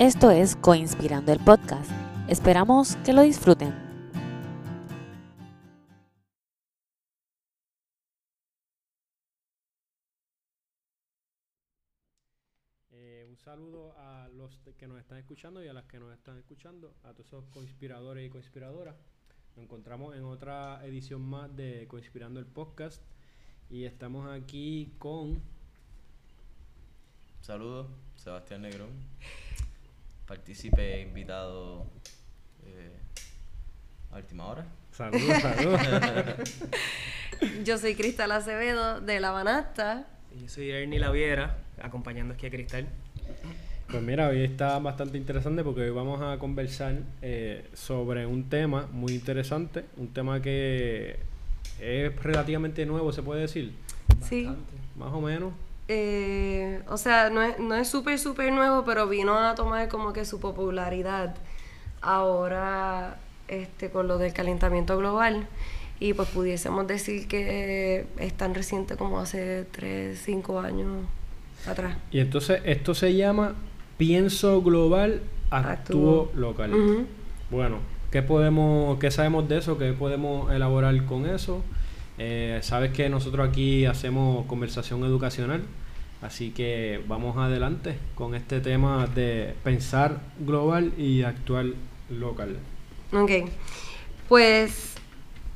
Esto es Coinspirando el Podcast. Esperamos que lo disfruten. Eh, un saludo a los que nos están escuchando y a las que nos están escuchando, a todos esos conspiradores y conspiradoras. Nos encontramos en otra edición más de Conspirando el Podcast y estamos aquí con... Saludos, Sebastián Negrón. Partícipe invitado eh, a última hora. Saludos, saludos. Yo soy Cristal Acevedo de La Banasta. Y Yo soy Ernie Laviera, acompañando aquí a Cristal. Pues mira, hoy está bastante interesante porque hoy vamos a conversar eh, sobre un tema muy interesante, un tema que es relativamente nuevo, se puede decir, Sí. más o menos. Eh, o sea, no es no es súper, súper nuevo, pero vino a tomar como que su popularidad ahora este, con lo del calentamiento global. Y pues pudiésemos decir que es tan reciente como hace 3, 5 años atrás. Y entonces esto se llama pienso global, actúo Actúo. local. Bueno, ¿qué podemos, qué sabemos de eso? ¿Qué podemos elaborar con eso? Eh, Sabes que nosotros aquí hacemos conversación educacional, así que vamos adelante con este tema de pensar global y actuar local. Ok, pues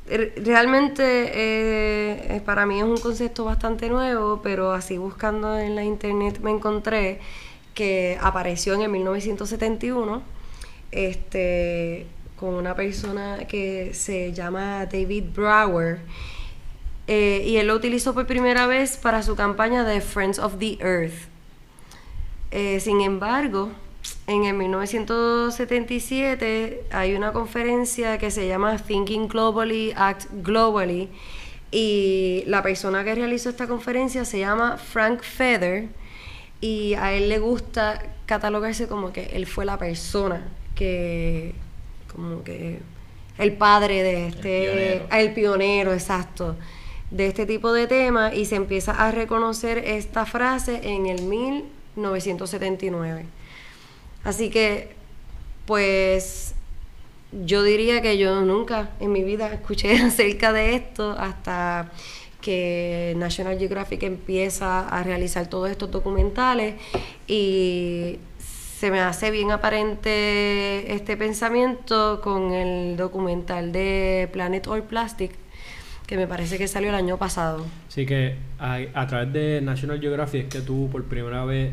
re- realmente eh, para mí es un concepto bastante nuevo, pero así buscando en la internet me encontré que apareció en el 1971 este, con una persona que se llama David Brower. Eh, y él lo utilizó por primera vez para su campaña de Friends of the Earth. Eh, sin embargo, en el 1977 hay una conferencia que se llama Thinking Globally, Act Globally, y la persona que realizó esta conferencia se llama Frank Feather, y a él le gusta catalogarse como que él fue la persona que, como que, el padre de este, pionero. el pionero, exacto, de este tipo de temas, y se empieza a reconocer esta frase en el 1979. Así que, pues, yo diría que yo nunca en mi vida escuché acerca de esto hasta que National Geographic empieza a realizar todos estos documentales y se me hace bien aparente este pensamiento con el documental de Planet All Plastic que me parece que salió el año pasado. Así que a, a través de National Geographic es que tú por primera vez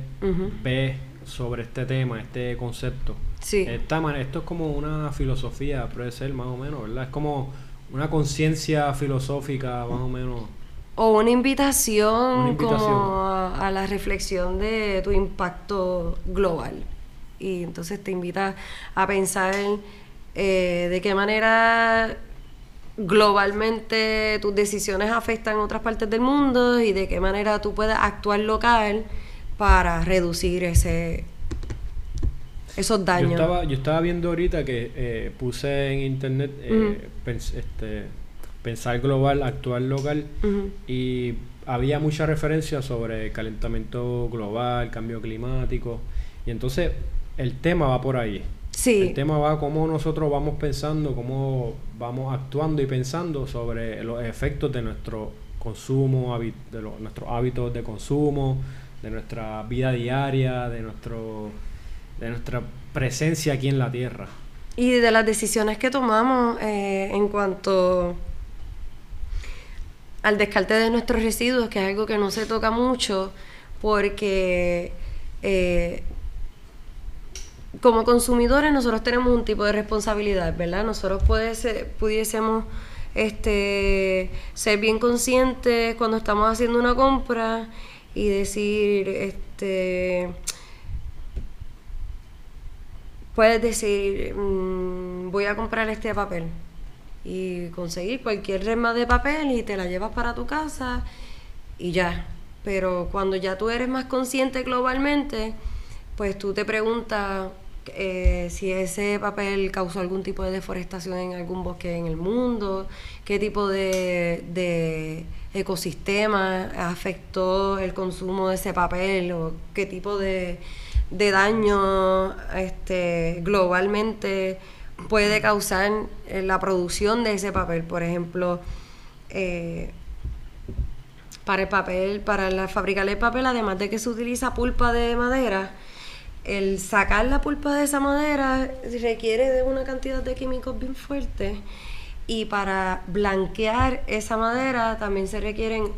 ves sobre este tema, este concepto. Sí. Esta esto es como una filosofía, puede ser más o menos, ¿verdad? Es como una conciencia filosófica más o menos. O una invitación, Una invitación. como a, a la reflexión de tu impacto global. Y entonces te invita a pensar eh, de qué manera globalmente tus decisiones afectan otras partes del mundo y de qué manera tú puedes actuar local para reducir ese esos daños. Yo estaba, yo estaba viendo ahorita que eh, puse en internet eh, pens- este, pensar global, actuar local y había mucha referencia sobre calentamiento global, cambio climático y entonces el tema va por ahí. Sí. El tema va cómo nosotros vamos pensando, cómo vamos actuando y pensando sobre los efectos de nuestro consumo, de nuestros hábitos de consumo, de nuestra vida diaria, de nuestro de nuestra presencia aquí en la tierra. Y de las decisiones que tomamos eh, en cuanto al descarte de nuestros residuos, que es algo que no se toca mucho, porque eh, como consumidores nosotros tenemos un tipo de responsabilidad, ¿verdad? Nosotros pudiésemos este, ser bien conscientes cuando estamos haciendo una compra y decir, este, puedes decir, mm, voy a comprar este papel y conseguir cualquier rema de papel y te la llevas para tu casa y ya. Pero cuando ya tú eres más consciente globalmente, pues tú te preguntas eh, si ese papel causó algún tipo de deforestación en algún bosque en el mundo, qué tipo de, de ecosistema afectó el consumo de ese papel o qué tipo de, daño este, globalmente puede causar la producción de ese papel. Por ejemplo, eh, para el papel, para la, fabricar el papel, además de que se utiliza pulpa de madera, el sacar la pulpa de esa madera requiere de una cantidad de químicos bien fuertes y para blanquear esa madera también se requieren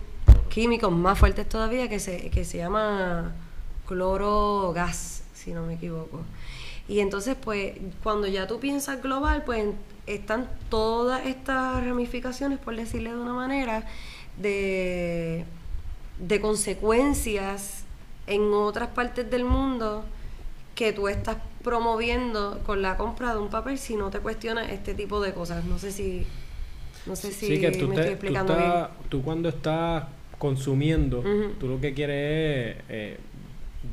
químicos más fuertes todavía que se, que se llama cloro gas, si no me equivoco. Y entonces, pues, cuando ya tú piensas global, pues están todas estas ramificaciones, por decirle de una manera, de, de consecuencias en otras partes del mundo que tú estás promoviendo con la compra de un papel si no te cuestionas este tipo de cosas. No sé si, no sé si Sí, que tú, me te- estoy tú explicando estás- tú cuando estás consumiendo, tú lo que quieres es eh,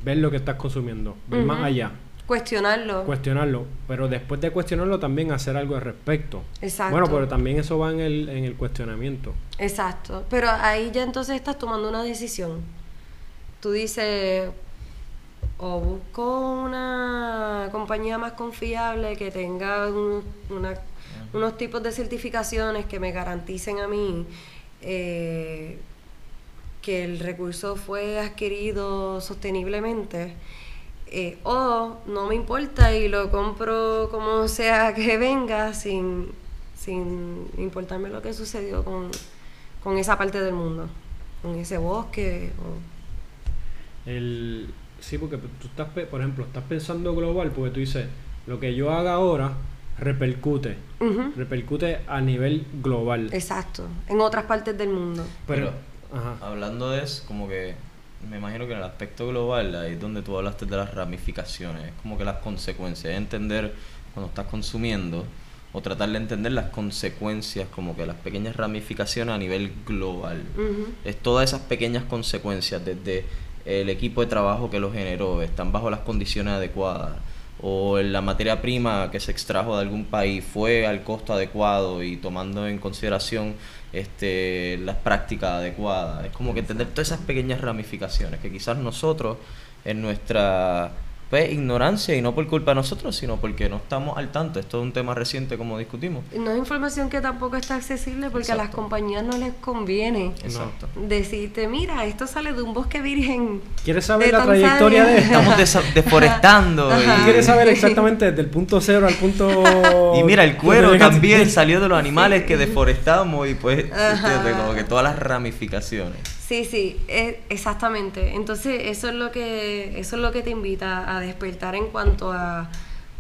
ver lo que estás consumiendo, ver más allá. Cuestionarlo. cuestionarlo, pero después de cuestionarlo también hacer algo al respecto. Exacto. Bueno, pero también eso va en el, en el cuestionamiento. Exacto. Pero ahí ya entonces estás tomando una decisión. Tú dices, o busco una compañía más confiable que tenga un- una- unos tipos de certificaciones que me garanticen a mí eh, que el recurso fue adquirido sosteniblemente. eh, o no me importa y lo compro como sea que venga sin, sin importarme lo que sucedió con, con esa parte del mundo, con ese bosque. o- El, sí, porque tú estás, pe- por ejemplo, estás pensando global porque tú dices, lo que yo haga ahora repercute, repercute a nivel global. Exacto, en otras partes del mundo. Pero, Pero- ajá. Hablando de eso, como que me imagino que en el aspecto global, ahí es donde tú hablaste de las ramificaciones, es como que las consecuencias, es entender cuando estás consumiendo o tratar de entender las consecuencias, como que las pequeñas ramificaciones a nivel global. Es todas esas pequeñas consecuencias desde el equipo de trabajo que lo generó, están bajo las condiciones adecuadas, o la materia prima que se extrajo de algún país fue al costo adecuado y tomando en consideración este, las prácticas adecuadas. Es como que entender todas esas pequeñas ramificaciones que quizás nosotros en nuestra pues, ignorancia y no por culpa de nosotros, sino porque no estamos al tanto. Esto es un tema reciente como discutimos. No es información que tampoco está accesible porque a las Exacto. compañías no les conviene Exacto. decirte, mira, esto sale de un bosque virgen. ¿Quieres saber la Tanzania". trayectoria de Estamos deforestando. Ajá. ¿Tú y- quieres saber exactamente desde el punto cero al punto... Y mira, el cuero también salió de los animales que deforestamos y pues, como que todas las ramificaciones. Sí, sí, e- exactamente. Entonces, eso es lo que eso es lo que te invita a despertar en cuanto a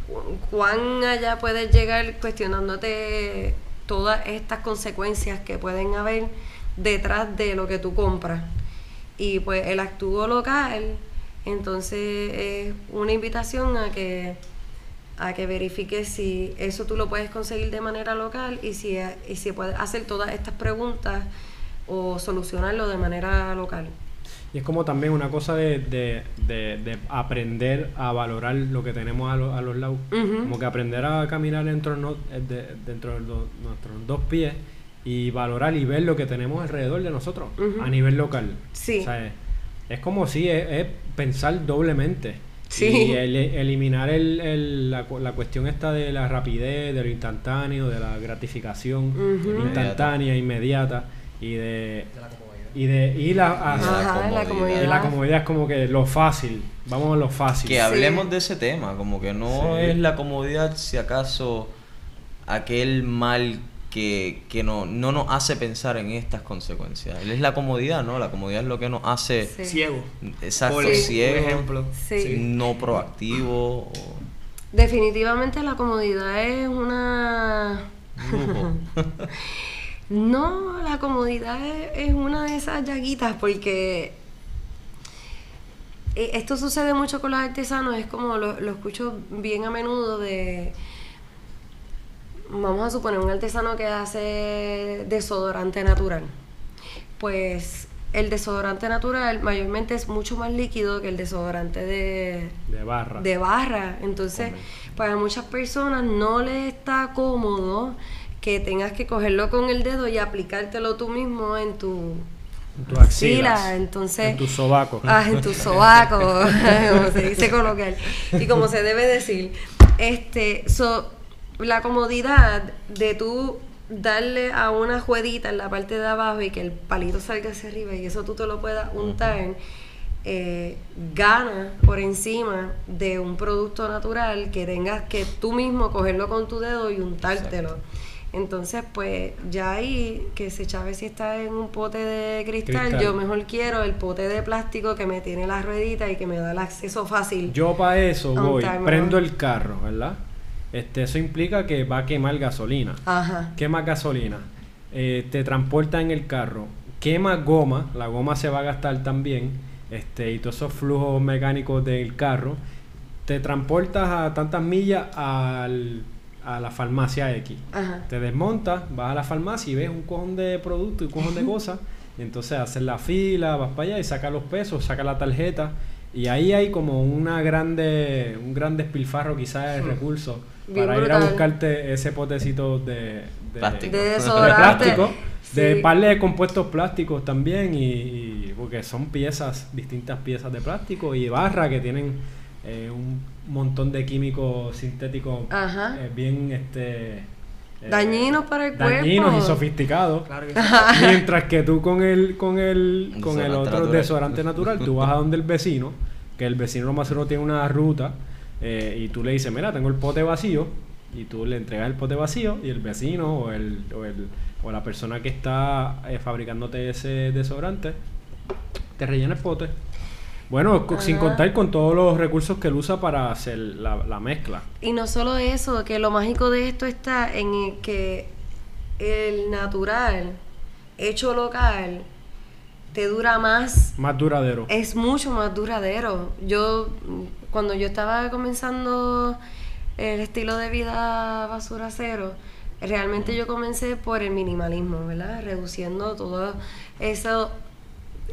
cu- cuán allá puedes llegar cuestionándote todas estas consecuencias que pueden haber detrás de lo que tú compras. Y pues el actúo local, entonces es una invitación a que a que verifiques si eso tú lo puedes conseguir de manera local y si, y si puedes hacer todas estas preguntas o solucionarlo de manera local. Y es como también una cosa de, de, de, de aprender a valorar lo que tenemos a, lo- a los lados. Como que aprender a caminar dentro, no- eh, de, dentro de los- nuestros dos pies y valorar y ver lo que tenemos alrededor de nosotros a nivel local. Sí. O sea, es, es como si es, es pensar doblemente. Sí. Y el- eliminar el, el- la, cu- la cuestión esta de la rapidez, de lo instantáneo, de la gratificación instantánea, inmediata y de... De la. Y de y la, Y la Ajá, la comodidad. comodidad. y la comodidad es como que lo fácil. Vamos a lo fácil. Que hablemos de ese tema, como que no Sí. es la comodidad si acaso aquel mal que, que no, no nos hace pensar en estas consecuencias. Es la comodidad, ¿no? La comodidad es lo que nos hace Sí. Ciego. exacto, Por ciego, ejemplo. Sí. no proactivo o Definitivamente la comodidad es una... No, la comodidad es, es una de esas llaguitas porque eh, esto sucede mucho con los artesanos, es como lo, lo escucho bien a menudo de, vamos a suponer, un artesano que hace desodorante natural. Pues el desodorante natural mayormente es mucho más líquido que el desodorante de, de barra. de barra. Entonces, para muchas personas no les está cómodo que tengas que cogerlo con el dedo y aplicártelo tú mismo en tu En tus axilas. axilas, entonces... En tus sobacos. Ah, en tus sobacos, como se dice coloquial. Y como se debe decir. Este, so, la comodidad de tú darle a una jueguita en la parte de abajo y que el palito salga hacia arriba y eso tú te lo puedas untar, eh, gana por encima de un producto natural que tengas que tú mismo cogerlo con tu dedo y untártelo. Entonces, pues ya ahí, que si está en un pote de cristal, Cristal. yo mejor quiero el pote de plástico que me tiene la ruedita y que me da el acceso fácil. Yo para eso voy, prendo el carro, ¿verdad? Este, eso implica que va a quemar gasolina. Ajá. Quema gasolina. Eh, te transporta en el carro. Quema goma. La goma se va a gastar también. Este, y todos esos flujos mecánicos del carro. Te transportas a tantas millas al- a la farmacia X. Ajá. Te desmontas, vas a la farmacia y ves un cojón de productos y un cojón de cosas. Y entonces haces la fila, vas para allá y sacas los pesos, sacas la tarjeta. Y ahí hay como una grande, un gran despilfarro quizás de recursos Bien para ir a buscarte ese potecito de, de, Plástico. De de de par de compuestos plásticos también y, y- porque son piezas, distintas piezas de plástico y barra que tienen eh, un montón de químicos sintéticos Ajá. eh, bien este eh, Dañinos para el dañinos y cuerpo. sofisticados. Claro que sí. Mientras que tú con el con el con el otro natural. desodorante natural, tú vas a donde el vecino, que el vecino lo más seguro tiene una ruta eh, y tú le dices, mira, tengo el pote vacío y tú le entregas el pote vacío y el vecino o el o, el, o la persona que está eh, fabricándote ese desodorante te rellena el pote. Bueno, sin contar con todos los recursos que él usa para hacer la, la mezcla. Y no solo eso, que lo mágico de esto está en que el natural, hecho local, te dura más, Más duradero. es mucho más duradero. Yo, cuando yo estaba comenzando el estilo de vida basura cero, realmente yo comencé por el minimalismo, ¿verdad? Reduciendo todo eso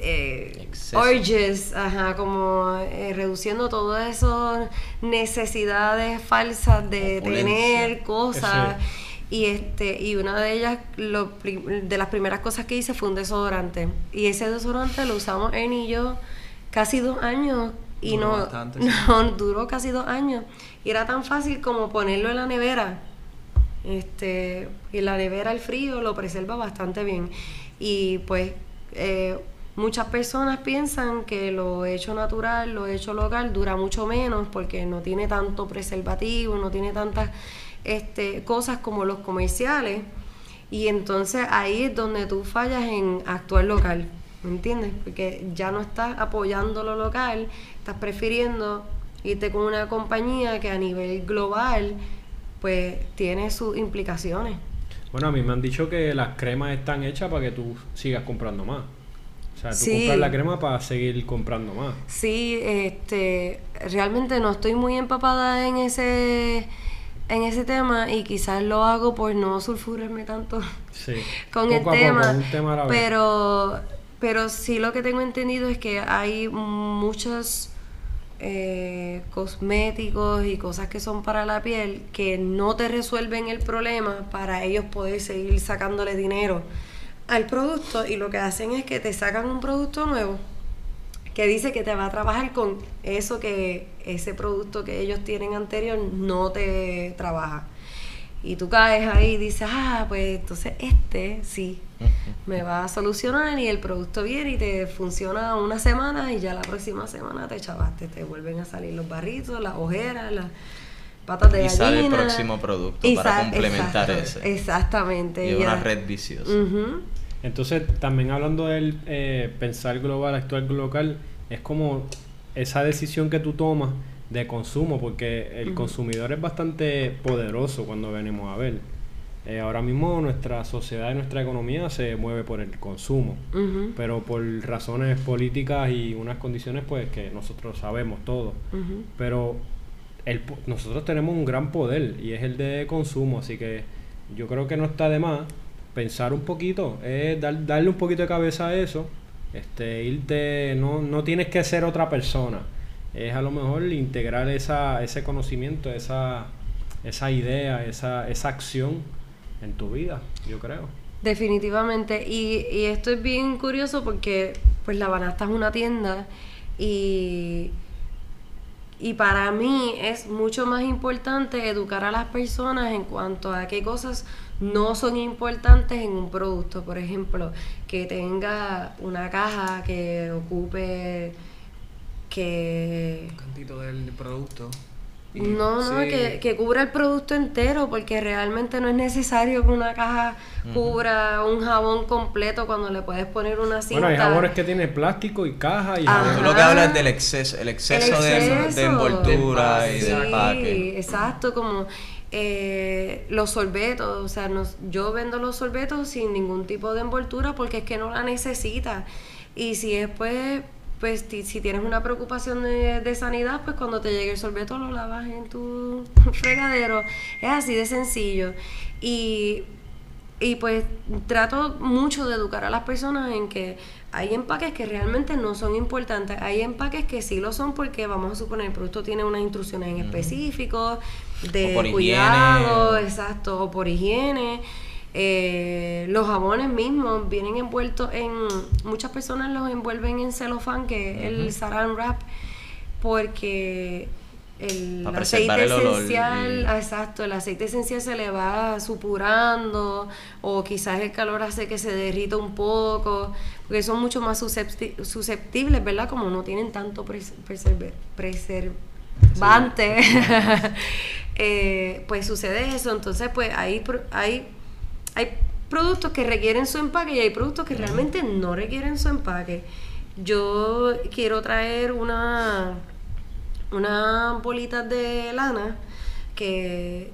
eh, urges, ajá, como eh, reduciendo todas esas necesidades falsas de Opulencia. tener cosas. Ese. Y este, y una de ellas, lo de las primeras cosas que hice fue un desodorante. Y ese desodorante lo usamos Ernie y yo casi dos años. Y Duró no, bastante, sí. no, duró casi dos años. Y era tan fácil como ponerlo en la nevera. Este, y la nevera el frío lo preserva bastante bien. Y pues eh, muchas personas piensan que lo hecho natural, lo hecho local dura mucho menos porque no tiene tanto preservativo, no tiene tantas este, cosas como los comerciales. Y entonces ahí es donde tú fallas en actuar local, ¿me entiendes? Porque ya no estás apoyando lo local, estás prefiriendo irte con una compañía que a nivel global pues tiene sus implicaciones. Bueno, a mí me han dicho que las cremas están hechas para que tú sigas comprando más. O sea, tú Sí. compras la crema para seguir comprando más. Sí, este, realmente no estoy muy empapada en ese en ese tema y quizás lo hago por no sulfurarme tanto Sí. con Poco el tema, pero pero sí lo que tengo entendido es que hay muchos eh, cosméticos y cosas que son para la piel que no te resuelven el problema para ellos poder seguir sacándole dinero al producto y lo que hacen es que te sacan un producto nuevo que dice que te va a trabajar con eso que ese producto que ellos tienen anterior no te trabaja. Y tú caes ahí y dices, ah, pues entonces este sí me va a solucionar y el producto viene y te funciona una semana y ya la próxima semana te chavaste, te vuelven a salir los barritos, las ojeras, las patas de Y sale el gallina. próximo producto Y para complementar ese. Exactamente. Y ya. una red viciosa. Entonces, también hablando del eh, pensar global, actuar local, es como esa decisión que tú tomas de consumo, porque el consumidor es bastante poderoso cuando venimos a ver. Eh, ahora mismo nuestra sociedad y nuestra economía se mueve por el consumo, pero por razones políticas y unas condiciones pues que nosotros sabemos todo. Ujú. Pero el, nosotros tenemos un gran poder y es el de consumo, así que yo creo que no está de más pensar un poquito, es dar- darle un poquito de cabeza a eso, este, irte, no, no tienes que ser otra persona, es a lo mejor integrar esa, ese conocimiento, esa, esa idea, esa, esa acción en tu vida, yo creo. Definitivamente. Y, y esto es bien curioso porque pues la Banasta es una tienda y, y para mí es mucho más importante educar a las personas en cuanto a qué cosas no son importantes en un producto. Por ejemplo, que tenga una caja que ocupe que Un cantito del producto. Y- no, no, sí. que, que cubra el producto entero, porque realmente no es necesario que una caja cubra un jabón completo cuando le puedes poner una cinta. Bueno, hay jabones que tienen plástico y caja y. Tú lo que hablas del exceso, el exceso, de- De, exceso. envoltura Del y Sí, de empaque. exacto, como eh, los sorbetos, o sea, nos- yo vendo los sorbetos sin ningún tipo de envoltura porque es que no la necesita. Y si después, pues ti- si tienes una preocupación de, de sanidad, pues cuando te llegue el sorbeto lo lavas en tu fregadero. Es así de sencillo. Y y pues trato mucho de educar a las personas en que hay empaques que realmente no son importantes. Hay empaques que sí lo son porque vamos a suponer el producto tiene unas instrucciones en específico de cuidado, higiene. exacto, o por higiene. Eh, los jabones mismos vienen envueltos en... Muchas personas los envuelven en celofán, que es el saran wrap, porque el Para aceite el esencial, ah, exacto, el aceite esencial se le va supurando o quizás el calor hace que se derrita un poco, porque son mucho más suscepti- susceptibles, ¿verdad? Como no tienen tanto preservante, eh, pues sucede eso. Entonces, pues hay, hay, hay productos que requieren su empaque y hay productos que realmente no requieren su empaque. Yo quiero traer una unas bolitas de lana que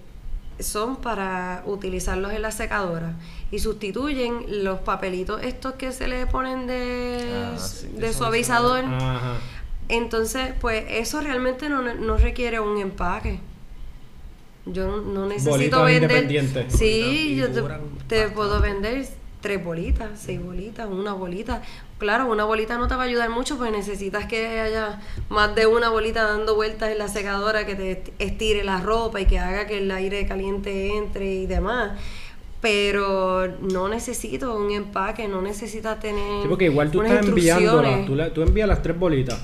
son para utilizarlos en la secadora y sustituyen los papelitos estos que se le ponen de, Ah, sí, de suavizador. Ajá. Entonces, pues eso realmente no, no requiere un empaque. Yo no, no necesito Bolitas vender. Sí, yo te, te puedo vender tres bolitas, seis bolitas, una bolita. Claro, una bolita no te va a ayudar mucho porque necesitas que haya más de una bolita dando vueltas en la secadora que te estire la ropa y que haga que el aire caliente entre y demás. Pero no necesito un empaque, no necesitas tener. Sí, porque igual tú unas estás enviándolas, tú, la- tú envías las tres bolitas.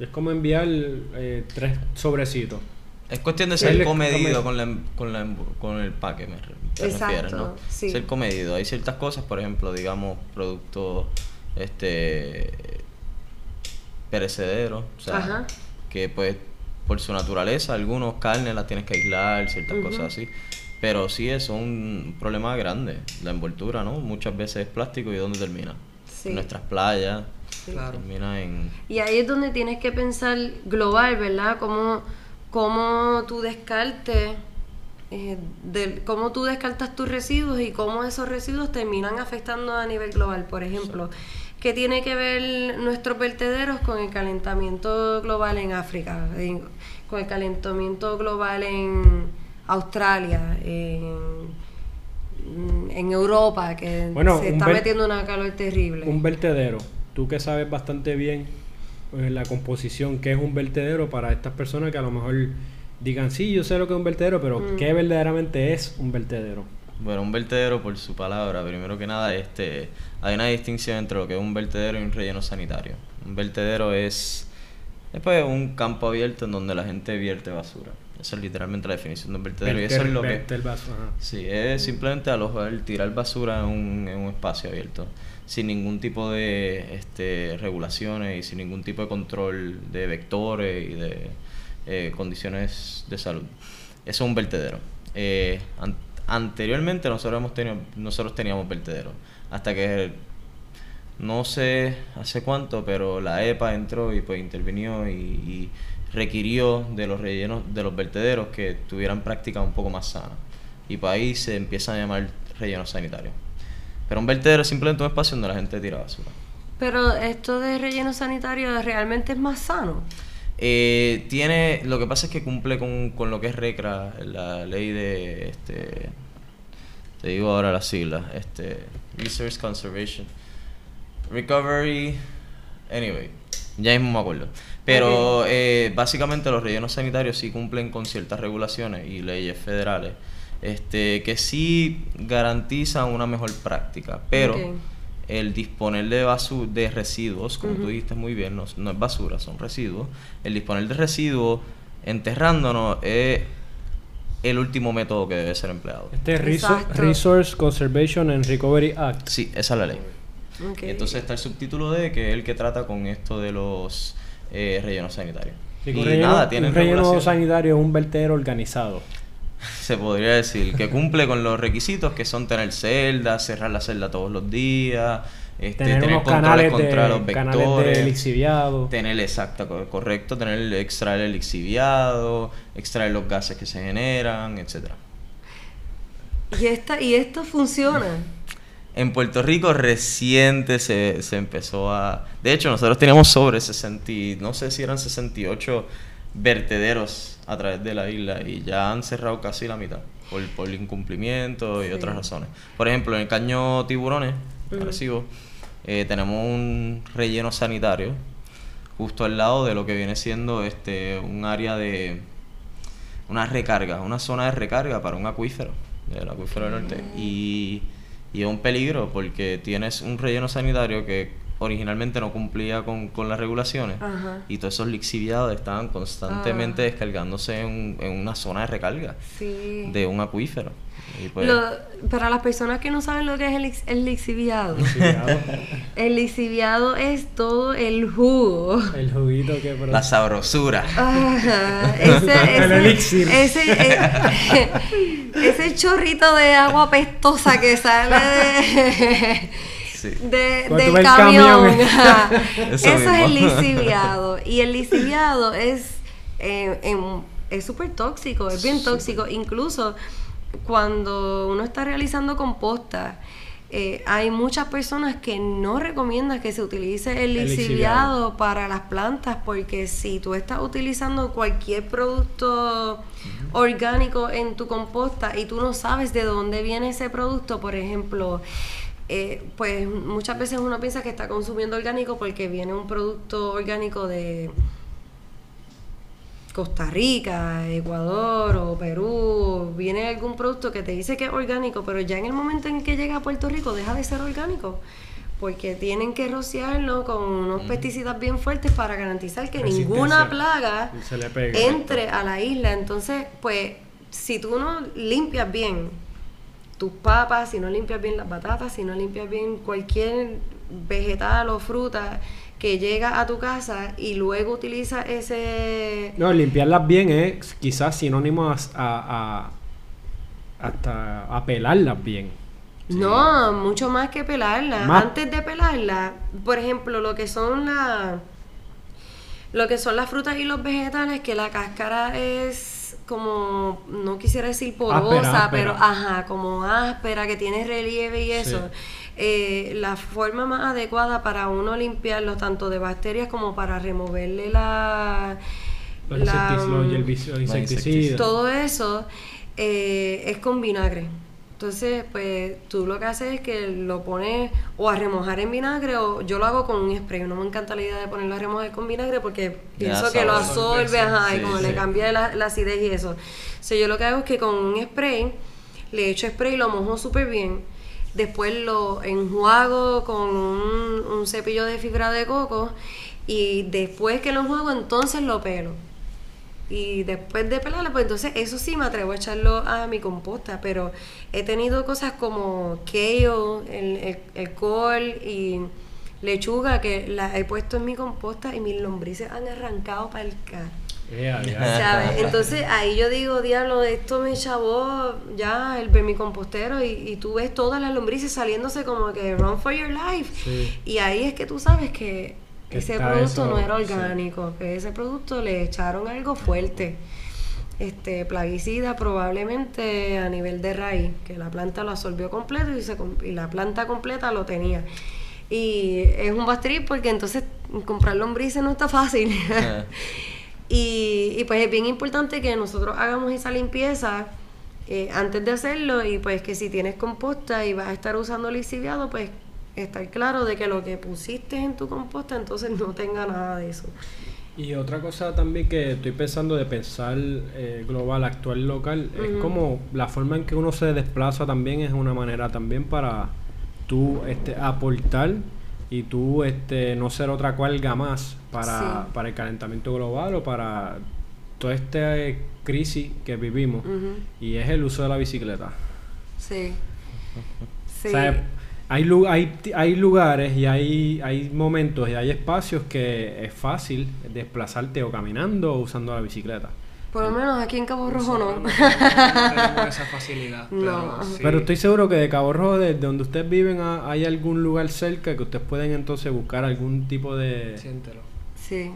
Es como enviar eh, tres sobrecitos. Es cuestión de ser comedido come- con, la, con, la, con el paque, me te Exacto, sí. Ser comedido. Hay ciertas cosas, por ejemplo, digamos, productos este perecederos, o sea, Ajá. que pues por su naturaleza, algunos carnes las tienes que aislar, ciertas cosas así. Pero sí es un problema grande, la envoltura, ¿no? Muchas veces es plástico y ¿dónde termina? Sí. En nuestras playas, Sí. Claro. termina en... Y ahí es donde tienes que pensar global, ¿verdad? Cómo, cómo tú descartes, eh, del- cómo tú descartas tus residuos y cómo esos residuos terminan afectando a nivel global. Por ejemplo, ¿qué tiene que ver nuestros vertederos con el calentamiento global en África? En- con el calentamiento global en Australia, en, en Europa, que Bueno, se está metiendo una calor terrible. Un vertedero. Tú que sabes bastante bien eh, la composición, que es un vertedero para estas personas que a lo mejor digan, sí, yo sé lo que es un vertedero, pero Mm. ¿qué verdaderamente es un vertedero? Bueno, un vertedero, por su palabra, primero que nada, este, hay una distinción entre lo que es un vertedero y un relleno sanitario. Un vertedero es, es pues, un campo abierto en donde la gente vierte basura. Esa es literalmente la definición de un vertedero. y eso es lo que... vaso. Sí, es simplemente alojar, tirar basura en un, en un espacio abierto, sin ningún tipo de este, regulaciones y sin ningún tipo de control de vectores y de eh, condiciones de salud. Eso es un vertedero. Eh, an- anteriormente nosotros, hemos tenido, nosotros teníamos vertederos, hasta que no sé hace cuánto, pero la EPA entró y pues intervinió y, requirió de los rellenos, de los vertederos que tuvieran prácticas un poco más sanas. Y pues ahí se empiezan a llamar rellenos sanitarios. Pero un vertedero es simplemente un espacio donde la gente tira basura. Pero esto de relleno sanitario realmente es más sano. Eh, tiene, lo que pasa es que cumple con, con lo que es RECRA, la ley de, este, te digo ahora las siglas, este, Resource Conservation, Recovery, anyway, ya mismo me acuerdo. Pero eh, básicamente los rellenos sanitarios sí cumplen con ciertas regulaciones y leyes federales este, que sí garantizan una mejor práctica, pero Ok. El disponer de basu de residuos, como tú dijiste muy bien, no, no es basura, son residuos, el disponer de residuos enterrándonos es el último método que debe ser empleado. Este es Exacto. Resource Conservation and Recovery Act. Sí, esa es la ley. Ok. Y entonces está el subtítulo D, que es el que trata con esto de los eh, rellenos sanitarios. Sí, y un relleno, nada, tienen un relleno sanitario es un vertedero organizado. Se podría decir que cumple con los requisitos que son tener celdas, cerrar la celda todos los días, este, tener, tener, unos controles contra los de, vectores, lixiviado. tener exacto, co- correcto, tener extraer el lixiviado, extraer los gases que se generan, etcétera. Y, esta, y esto funciona. En Puerto Rico reciente se, se empezó a... De hecho, nosotros teníamos sobre 60, y- no sé si eran 68 vertederos a través de la isla y ya han cerrado casi la mitad por, por incumplimiento y Sí. otras razones. Por ejemplo, en el caño Tiburones. Arecibo, eh, tenemos un relleno sanitario justo al lado de lo que viene siendo este un área de una recarga, una zona de recarga para un acuífero, del acuífero del norte. Y, y es un peligro porque tienes un relleno sanitario que originalmente no cumplía con, con las regulaciones Ajá. y todos esos lixiviados estaban constantemente Ah. descargándose en, en una zona de recarga Sí. de un acuífero. Y pues, Lo- para las personas que no saben lo que es el, lix- el lixiviado, el lixiviado es todo el jugo. el juguito que produce. la sabrosura. Ajá, ese, El elixir. ese, eh, ese chorrito de agua pestosa que sale de, Sí. de- del el camión. Eso Eso, es el mismo. lixiviado. Y el lixiviado es eh, es súper tóxico, es bien tóxico. Incluso cuando uno está realizando composta, eh, hay muchas personas que no recomiendan que se utilice el lixiviado para las plantas porque si tú estás utilizando cualquier producto orgánico en tu composta y tú no sabes de dónde viene ese producto, por ejemplo, eh, pues muchas veces uno piensa que está consumiendo orgánico porque viene un producto orgánico de Costa Rica, Ecuador o Perú, viene algún producto que te dice que es orgánico, pero ya en el momento en que llega a Puerto Rico deja de ser orgánico, porque tienen que rociarlo con unos pesticidas bien fuertes para garantizar que ninguna plaga Se le pega. entre a la isla. Entonces, pues, si tú no limpias bien tus papas, si no limpias bien las batatas, si no limpias bien cualquier vegetal o fruta que llega a tu casa y luego utilizas ese... No, limpiarlas bien es quizás sinónimo a, a- a- hasta a pelarlas bien. No, mucho más que pelarla. Más- Antes de pelarla, por ejemplo, lo que son la, lo que son las frutas y los vegetales, que la cáscara es como, no quisiera decir porosa, Áspera, áspera. pero ajá, como áspera, que tiene relieve y eso. Sí. Eh, la forma más adecuada para uno limpiarlo, tanto de bacterias como para removerle la... Los, la, los Los insecticidas. todo eso eh, es con vinagre. Entonces, pues tú lo que haces es que lo pones o a remojar en vinagre o yo lo hago con un spray. No me encanta la idea de ponerlo a remojar con vinagre porque pienso que lo absorbe, ajá, y como sí. le cambia la, la acidez y eso. So, yo lo que hago es que con un spray le echo spray, lo mojo súper bien. Después lo enjuago con un, un cepillo de fibra de coco y después que lo enjuago entonces lo pelo. Y después de pelarlo, pues entonces eso sí me atrevo a echarlo a mi composta, pero he tenido cosas como kale, el, el, el col y lechuga que las he puesto en mi composta y mis lombrices han arrancado para el car. Ea, ya. ¿sabes? Entonces ahí yo digo, diablo, esto me chavó ya el vermicompostero y, y tú ves todas las lombrices saliéndose como que run for your life. Sí. Y ahí es que tú sabes que, Que ese producto eso, no era sí. orgánico, que ese producto le echaron algo fuerte. Este plaguicida probablemente a nivel de raíz, que la planta lo absorbió completo y, se, y la planta completa lo tenía. Y es un bastrip porque entonces comprar lombrices no está fácil. Y, y, pues es bien importante que nosotros hagamos esa limpieza eh, antes de hacerlo y pues que si tienes composta y vas a estar usando lixiviado, pues estar claro de que lo que pusiste en tu composta entonces no tenga nada de eso. Y otra cosa también que estoy pensando de pensar eh, global, actual, local, es como la forma en que uno se desplaza también es una manera también para tú este, aportar y tú este, no ser otra cualga más para, Sí. para el calentamiento global o para toda esta eh, crisis que vivimos. Y es el uso de la bicicleta. Sí. Sí. O sea, hay, lu- hay, hay lugares y hay, hay momentos y hay espacios que es fácil desplazarte o caminando o usando la bicicleta. Por lo menos aquí en Cabo Rojo no. No tenemos esa facilidad. Pero, No. sí. Pero estoy seguro que de Cabo Rojo, de de donde ustedes viven, a- hay algún lugar cerca que ustedes pueden entonces buscar algún tipo de... Siéntelo. Sí.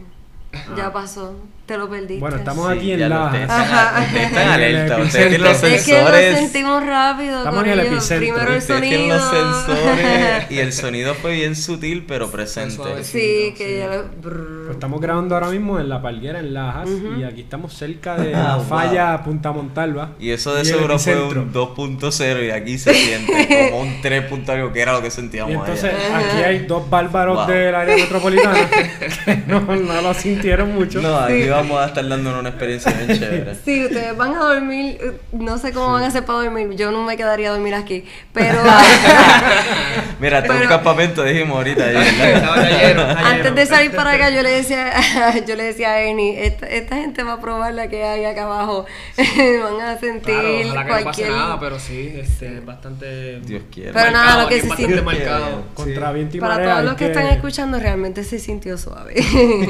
Ya pasó. Te lo perdiste. Bueno, estamos Sí, aquí en Lajas. ustedes están, ustedes alerta, ustedes tienen los epicentro. Es que lo sensores. sentimos rápido. Estamos en el epicentro. Primero el tienen sonido. los sensores y el sonido fue bien sutil pero presente. sí, que Sí. ya lo. Pues estamos grabando ahora mismo en La Palguera, en Lajas, y aquí estamos cerca de Ah, la falla Punta Montalva. Y eso de seguro fue un 2.0 y aquí se siente como un 3. algo que era lo que sentíamos Y entonces allá. aquí hay dos bárbaros Wow. del área metropolitana que no, no lo sintieron mucho. No, aquí vamos a estar dándonos una experiencia bien chévere. Sí, ustedes van a dormir, eh, no sé cómo van a hacer para dormir, yo no me quedaría a dormir aquí, pero Mira, hasta un Pero- campamento dijimos ahorita. lleno. antes de salir para acá yo le decía, yo le decía a Ernie, esta, esta gente va a probar la que hay acá abajo, van a sentir Claro, ojalá que no pase cualquier... nada, pero sí, este, bastante. Dios quiera. Pero nada, lo que se sintió- marcado. Contra sí. viento y Para todos los que están escuchando, realmente se sintió suave.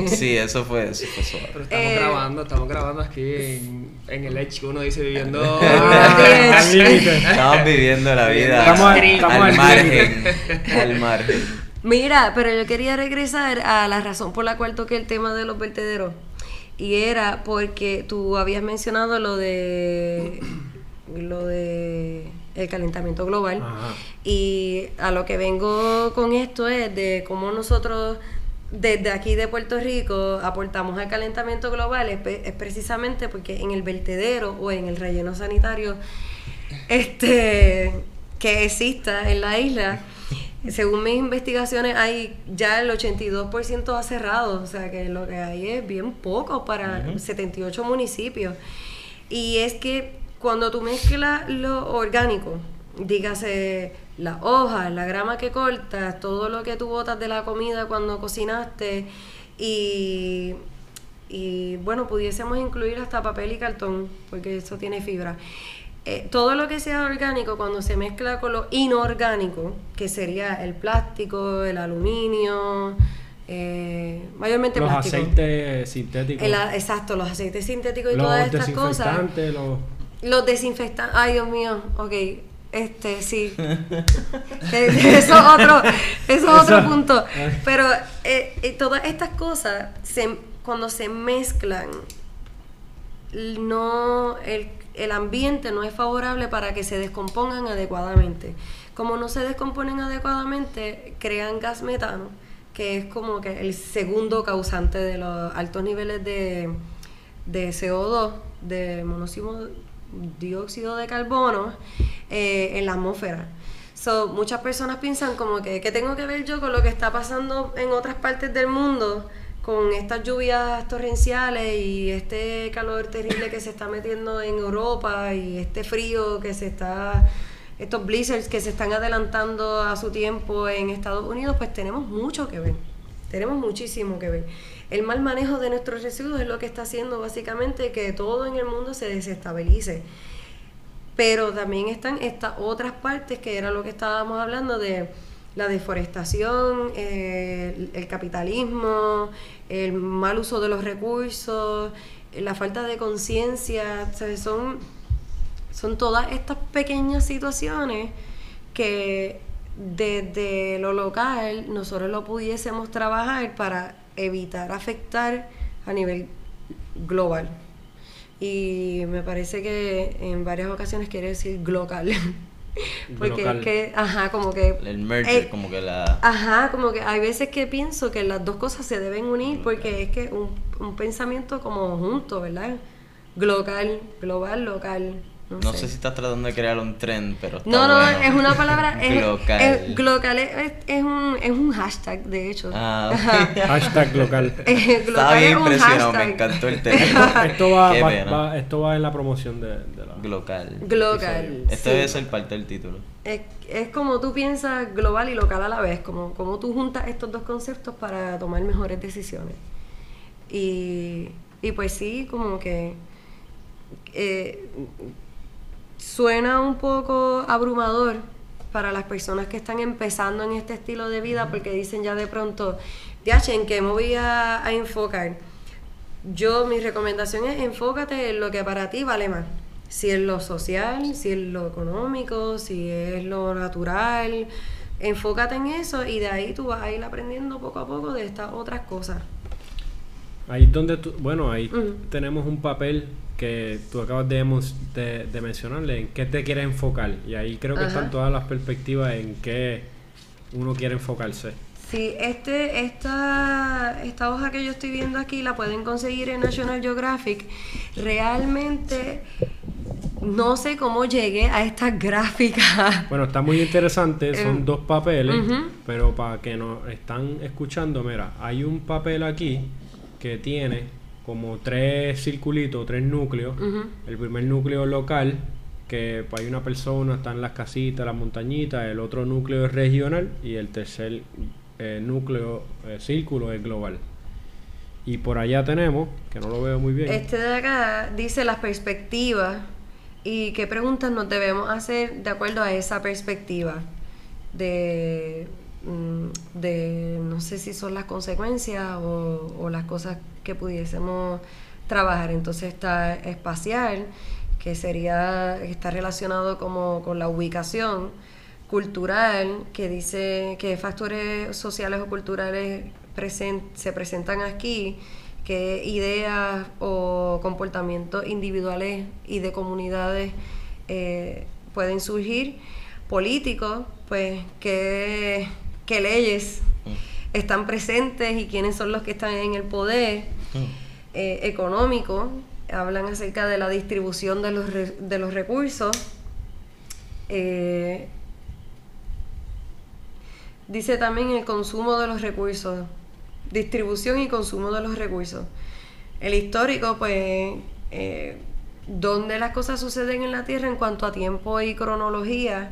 Sí, eso fue, eso fue suave. Pero estamos Eh, grabando, estamos grabando aquí en, en el Edge que uno dice viviendo. Al límite. Estamos viviendo la vida Estamos- al, estamos al al margen. Al margen. Mira, pero yo quería regresar a la razón por la cual toqué el tema de los vertederos. Y era porque tú habías mencionado lo de lo de el calentamiento global. Ajá. Y a lo que vengo con esto es de cómo nosotros desde aquí de Puerto Rico aportamos al calentamiento global es, precisamente porque en el vertedero o en el relleno sanitario este que exista en la isla según mis investigaciones hay ya el 82% ha cerrado, o sea que lo que hay es bien poco para 78 municipios. Y es que cuando tú mezclas lo orgánico, dígase las hojas, la grama que cortas, todo lo que tú botas de la comida cuando cocinaste y, y bueno, pudiésemos incluir hasta papel y cartón, porque eso tiene fibra. Eh, todo lo que sea orgánico, cuando se mezcla con lo inorgánico, que sería el plástico, el aluminio, eh, mayormente Los plástico. aceites sintéticos. El exacto, los aceites sintéticos y los todas estas cosas. desinfectantes, los... Los desinfectantes. Ay, Dios mío. Ok. Este, sí. Eso es otro, eso es otro Eso- punto. Pero eh, eh, todas estas cosas, se, cuando se mezclan, no, el, el ambiente no es favorable para que se descompongan adecuadamente. Como no se descomponen adecuadamente, crean gas metano, que es como que el segundo causante de los altos niveles de, de CO2, de monóxido dióxido de carbono eh, en la atmósfera. So, muchas personas piensan como que, ¿qué tengo que ver yo con lo que está pasando en otras partes del mundo? Con estas lluvias torrenciales y este calor terrible que se está metiendo en Europa y este frío que se está, estos blizzards que se están adelantando a su tiempo en Estados Unidos, pues tenemos mucho que ver. Tenemos muchísimo que ver. El mal manejo de nuestros residuos es lo que está haciendo básicamente que todo en el mundo se desestabilice. Pero también están estas otras partes que era lo que estábamos hablando de la deforestación, eh, el, capitalismo, el mal uso de los recursos, la falta de conciencia, son, son todas estas pequeñas situaciones que desde lo local nosotros lo pudiésemos trabajar para evitar afectar a nivel global. Y me parece que en varias ocasiones quiere decir global. Porque es que, ajá, como que... El merger, eh, como que la. Ajá, como que hay veces que pienso que las dos cosas se deben unir porque es que un, un pensamiento como junto, ¿verdad? Global, global, local. No, No sé. sé si estás tratando de crear un trend, pero está No, no, bueno. es una palabra. Es, Glocal. es- glocal es, es- es un, es un hashtag, de hecho. Ah, Hashtag local. Eh, Estaba glocal bien es un impresionado, me encantó el tema. Esto va- esto va en la promoción de, de la... Glocal. Glocal. Esto sí. debe ser parte del título. Es, es como tú piensas global y local a la vez, como, como tú juntas estos dos conceptos para tomar mejores decisiones. Y, y pues sí, como que eh, suena un poco abrumador para las personas que están empezando en este estilo de vida porque dicen ya de pronto, "Diache, ¿en qué me voy a, a enfocar? Yo, mi recomendación es enfócate en lo que para ti vale más. Si es lo social, si es lo económico, si es lo natural. Enfócate en eso y de ahí tú vas a ir aprendiendo poco a poco de estas otras cosas. Ahí es donde tú, bueno, ahí tenemos un papel que tú acabas de, de, de mencionarle, en qué te quieres enfocar. Y ahí creo que Ajá. están todas las perspectivas en qué uno quiere enfocarse. Sí, este, esta, esta hoja que yo estoy viendo aquí la pueden conseguir en National Geographic. Realmente no sé cómo llegué a estas gráficas. Bueno, está muy interesante, son Em, dos papeles, ujú. pero para que nos están escuchando, mira, hay un papel aquí que tiene como tres circulitos, tres núcleos. El primer núcleo local, que pues, hay una persona, están las casitas, las montañitas, el otro núcleo es regional y el tercer eh, núcleo, eh, círculo es global. Y por allá tenemos, que no lo veo muy bien. Este de acá dice las perspectivas y qué preguntas nos debemos hacer de acuerdo a esa perspectiva de, de no sé si son las consecuencias o, las cosas que pudiésemos trabajar. Entonces está espacial, que sería, está relacionado como con la ubicación, cultural, que dice que factores sociales o culturales presen- se presentan aquí, qué ideas o comportamientos individuales y de comunidades eh, pueden surgir, políticos, pues qué, qué leyes están presentes y quiénes son los que están en el poder, eh, económico, hablan acerca de la distribución de los, re- de los recursos, eh, dice también el consumo de los recursos, distribución y consumo de los recursos. El histórico, pues, eh, dónde las cosas suceden en la Tierra en cuanto a tiempo y cronología,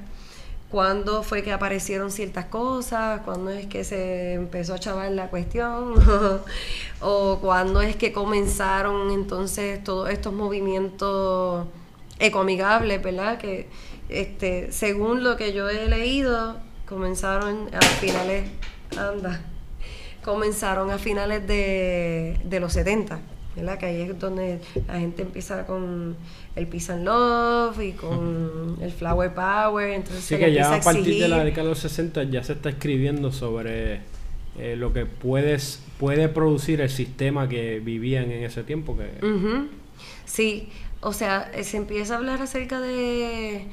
cuándo fue que aparecieron ciertas cosas, cuándo es que se empezó a chavar la cuestión, o cuándo es que comenzaron entonces todos estos movimientos ecoamigables, ¿verdad? Que este, según lo que yo he leído, comenzaron a finales, anda, comenzaron a finales de, de los 70, ¿verdad? Que ahí es donde la gente empieza con el Peace and Love y con el Flower Power, entonces le que ya empieza a partir de la década de los 60 ya se está escribiendo sobre eh, lo que puedes, puede producir el sistema que vivían en ese tiempo. Que. Sí, o sea, eh, se empieza a hablar acerca de,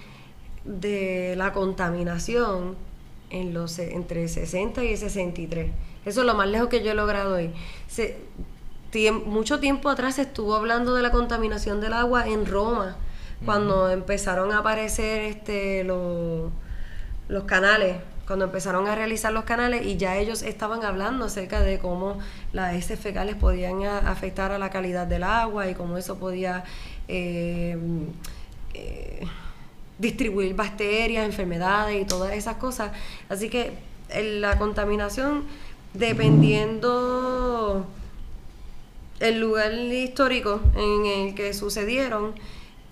de la contaminación en los, entre 60 y 63. Eso es lo más lejos que yo he logrado hoy. Se, mucho tiempo atrás se estuvo hablando de la contaminación del agua en Roma, cuando empezaron a aparecer este, los, los canales, cuando empezaron a realizar los canales y ya ellos estaban hablando acerca de cómo las heces fecales podían a- afectar a la calidad del agua y cómo eso podía eh, eh, distribuir bacterias, enfermedades y todas esas cosas. Así que la contaminación, dependiendo el lugar histórico en el que sucedieron,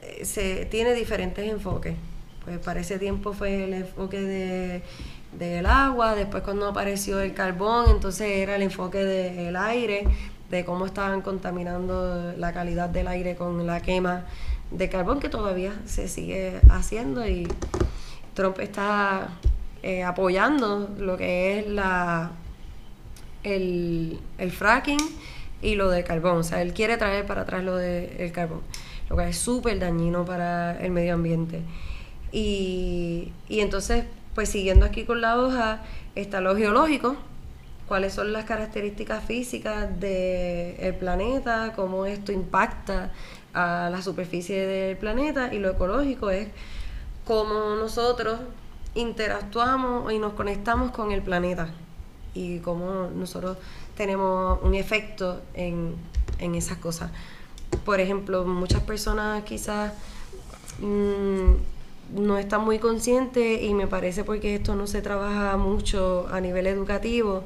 eh, se tiene diferentes enfoques. Pues para ese tiempo fue el enfoque de, del agua, después cuando apareció el carbón, entonces era el enfoque del aire, de cómo estaban contaminando la calidad del aire con la quema de carbón, que todavía se sigue haciendo y Trump está eh, apoyando lo que es la el, el fracking y lo de carbón. O sea, él quiere traer para atrás lo del carbón, lo que es súper dañino para el medio ambiente. Y, y entonces, pues siguiendo aquí con la hoja, está lo geológico, cuáles son las características físicas del planeta, cómo esto impacta a la superficie del planeta y lo ecológico es cómo nosotros interactuamos y nos conectamos con el planeta y cómo nosotros tenemos un efecto en, en esas cosas. Por ejemplo, muchas personas quizás mm, no están muy conscientes y me parece porque esto no se trabaja mucho a nivel educativo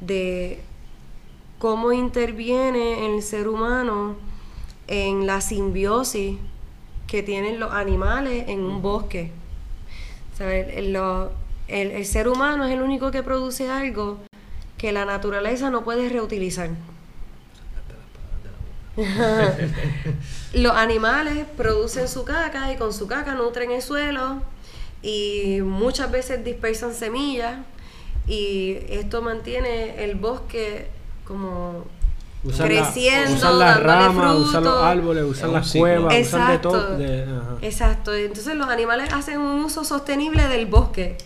de cómo interviene el ser humano en la simbiosis que tienen los animales en un bosque. O el- el ser humano es el único que produce algo que la naturaleza no puede reutilizar. Los animales producen su caca y con su caca nutren el suelo y muchas veces dispersan semillas y esto mantiene el bosque como Usan la- creciendo, usan las dándole ramas, usan los árboles, un las cuevas, usan de Exacto. todo. de- ajá. Exacto, entonces los animales hacen un uso sostenible del bosque,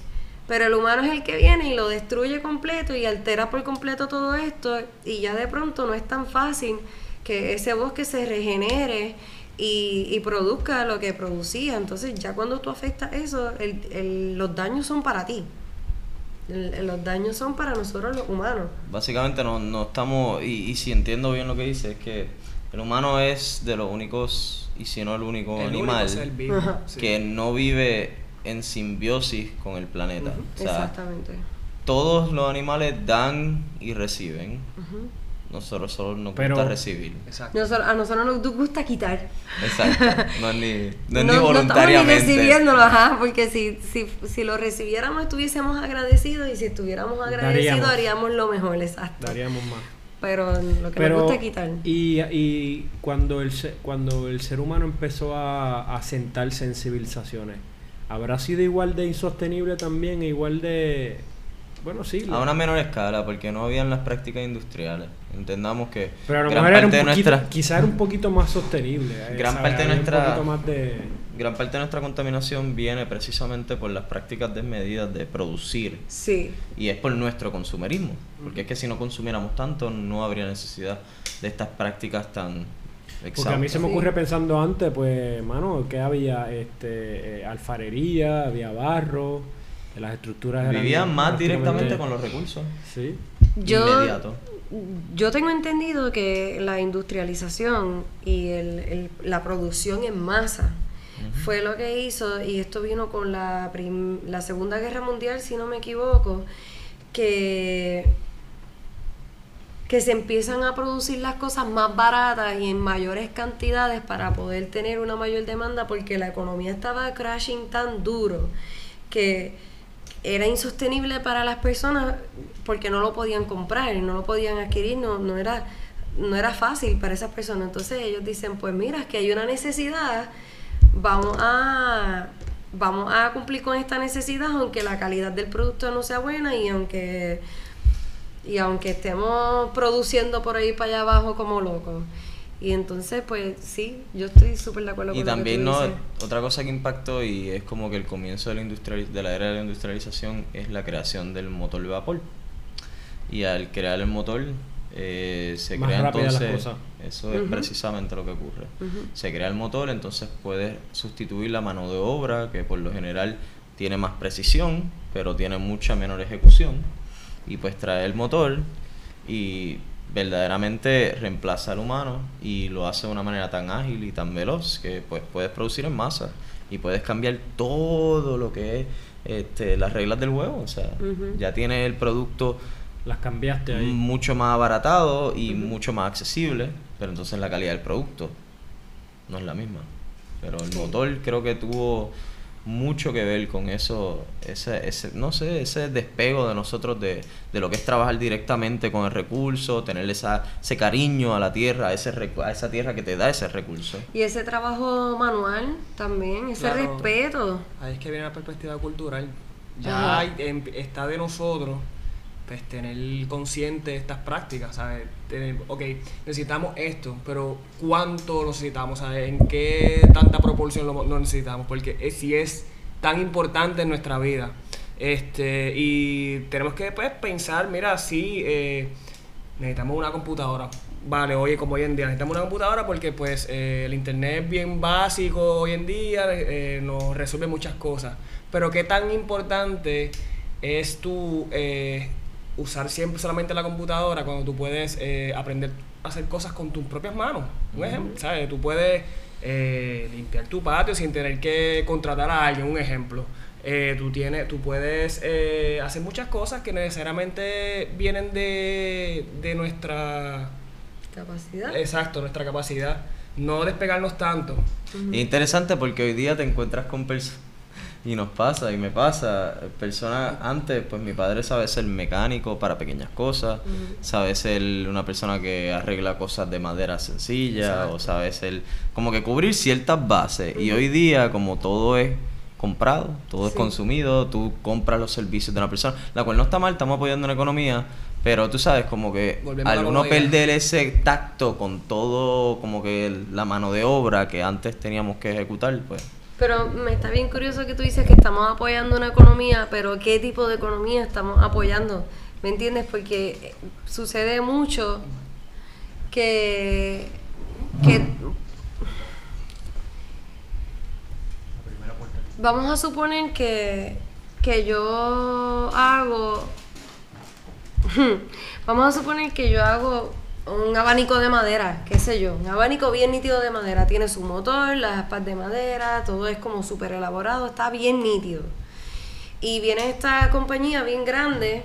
pero el humano es el que viene y lo destruye completo y altera por completo todo esto y ya de pronto no es tan fácil que ese bosque se regenere y, y produzca lo que producía. Entonces ya cuando tú afectas eso, el- el- los daños son para ti. El- los daños son para nosotros los humanos. Básicamente no, no estamos, y, y si entiendo bien lo que dice, es que el humano es de los únicos, y si no el único El único animal, ser vivo, Ajá. sí. que no vive en simbiosis con el planeta. O sea, Exactamente. todos los animales dan y reciben. Nosotros solo nos Pero- gusta recibir. Exacto. Nosotros- a nosotros nos gusta quitar. Exacto. No es ni, no es ni no, no voluntariamente. estamos ni recibiéndolo, ajá, porque si, si, si lo recibiéramos estuviésemos agradecidos y si estuviéramos agradecidos Daríamos. haríamos lo mejor, exacto. Daríamos más. Pero lo que Pero, nos gusta es quitar. y, y cuando, el, se- cuando el ser humano empezó a, a sentar sensibilizaciones, ¿habrá sido igual de insostenible también, e igual de... Bueno, sí. A una menor escala, porque no habían las prácticas industriales. Entendamos que pero a lo gran mejor era un parte de poquito, nuestra quizá era un poquito más sostenible. eh, Gran parte de nuestra- Un poquito más de... gran parte de nuestra contaminación viene precisamente por las prácticas desmedidas de producir Sí, y es por nuestro consumerismo, porque es que si no consumiéramos tanto no habría necesidad de estas prácticas tan Porque a mí se me Sí. ocurre pensando antes, pues, mano, que había este, eh, alfarería, había barro, eh, las estructuras eran Vivían más prácticamente- directamente con los recursos. Sí. yo, Inmediato. yo tengo entendido que la industrialización y el, el- la producción en masa fue lo que hizo, y esto vino con la, prim- la Segunda Guerra Mundial, si no me equivoco, que, que se empiezan a producir las cosas más baratas y en mayores cantidades para poder tener una mayor demanda porque la economía estaba crashing tan duro que era insostenible para las personas porque no lo podían comprar no lo podían adquirir, no, no era no era fácil para esas personas. Entonces ellos dicen, pues mira, es que hay una necesidad, vamos a vamos a cumplir con esta necesidad aunque la calidad del producto no sea buena y aunque y aunque estemos produciendo por ahí para allá abajo como locos. Y entonces, pues sí, yo estoy súper de acuerdo Y con lo que también no, otra cosa que impactó y es como que el comienzo de la, de la era de la industrialización es la creación del motor de vapor. Y al crear el motor eh, se Más crea entonces, cosas. eso es precisamente lo que ocurre. Se crea el motor, entonces puedes sustituir la mano de obra que por lo general tiene más precisión, pero tiene mucha menor ejecución. Y pues trae el motor y verdaderamente reemplaza al humano y lo hace de una manera tan ágil y tan veloz que pues puedes producir en masa y puedes cambiar todo lo que es este, las reglas del juego. O sea, ya tienes el producto Las cambiaste ahí. mucho más abaratado y mucho más accesible, pero entonces la calidad del producto no es la misma. Pero el motor creo que tuvo mucho que ver con eso, ese, ese no sé, ese despego de nosotros de, de lo que es trabajar directamente con el recurso, tener esa, ese cariño a la tierra, a, ese, recu- a esa tierra que te da ese recurso. Y ese trabajo manual también, ese Claro. respeto. Ahí es que viene la perspectiva cultural. Ya hay- em- está de nosotros pues tener consciente estas prácticas, ¿sabes? Tener, ok, necesitamos esto, pero ¿cuánto lo necesitamos? ¿sabes? ¿En qué tanta proporción lo, necesitamos? Porque es, si es tan importante en nuestra vida. Este, y tenemos que pues, pensar, mira, sí, eh, necesitamos una computadora. vale, oye, como hoy en día necesitamos una computadora porque pues eh, el internet es bien básico hoy en día, eh, nos resuelve muchas cosas. Pero qué tan importante es eh, usar siempre solamente la computadora cuando tú puedes eh, aprender a hacer cosas con tus propias manos. Un ejemplo, ¿sabes? Tú puedes eh, limpiar tu patio sin tener que contratar a alguien, un ejemplo. Eh, tú, tienes, tú puedes eh, hacer muchas cosas que necesariamente vienen de, de nuestra... Capacidad. Exacto, nuestra capacidad. No despegarnos tanto. Es interesante porque hoy día te encuentras con personas, y nos pasa, y me pasa, personas, antes, pues mi padre sabe ser mecánico para pequeñas cosas, sabe ser una persona que arregla cosas de madera sencilla, o sabe ser, como que cubrir ciertas bases, y hoy día, como todo es comprado, todo es consumido, tú compras los servicios de una persona, la cual no está mal, estamos apoyando una economía, pero tú sabes, como que Volvemos a la al uno perder ese tacto con todo, como que la mano de obra que antes teníamos que ejecutar, pues Pero me está bien curioso que tú dices que estamos apoyando una economía, pero ¿qué tipo de economía estamos apoyando? ¿Me entiendes? Porque eh, sucede mucho que, que vamos a suponer que, que yo hago vamos a suponer que yo hago un abanico de madera, qué sé yo, un abanico bien nítido de madera, tiene su motor, las aspas de madera, todo es como súper elaborado, está bien nítido. Y viene esta compañía bien grande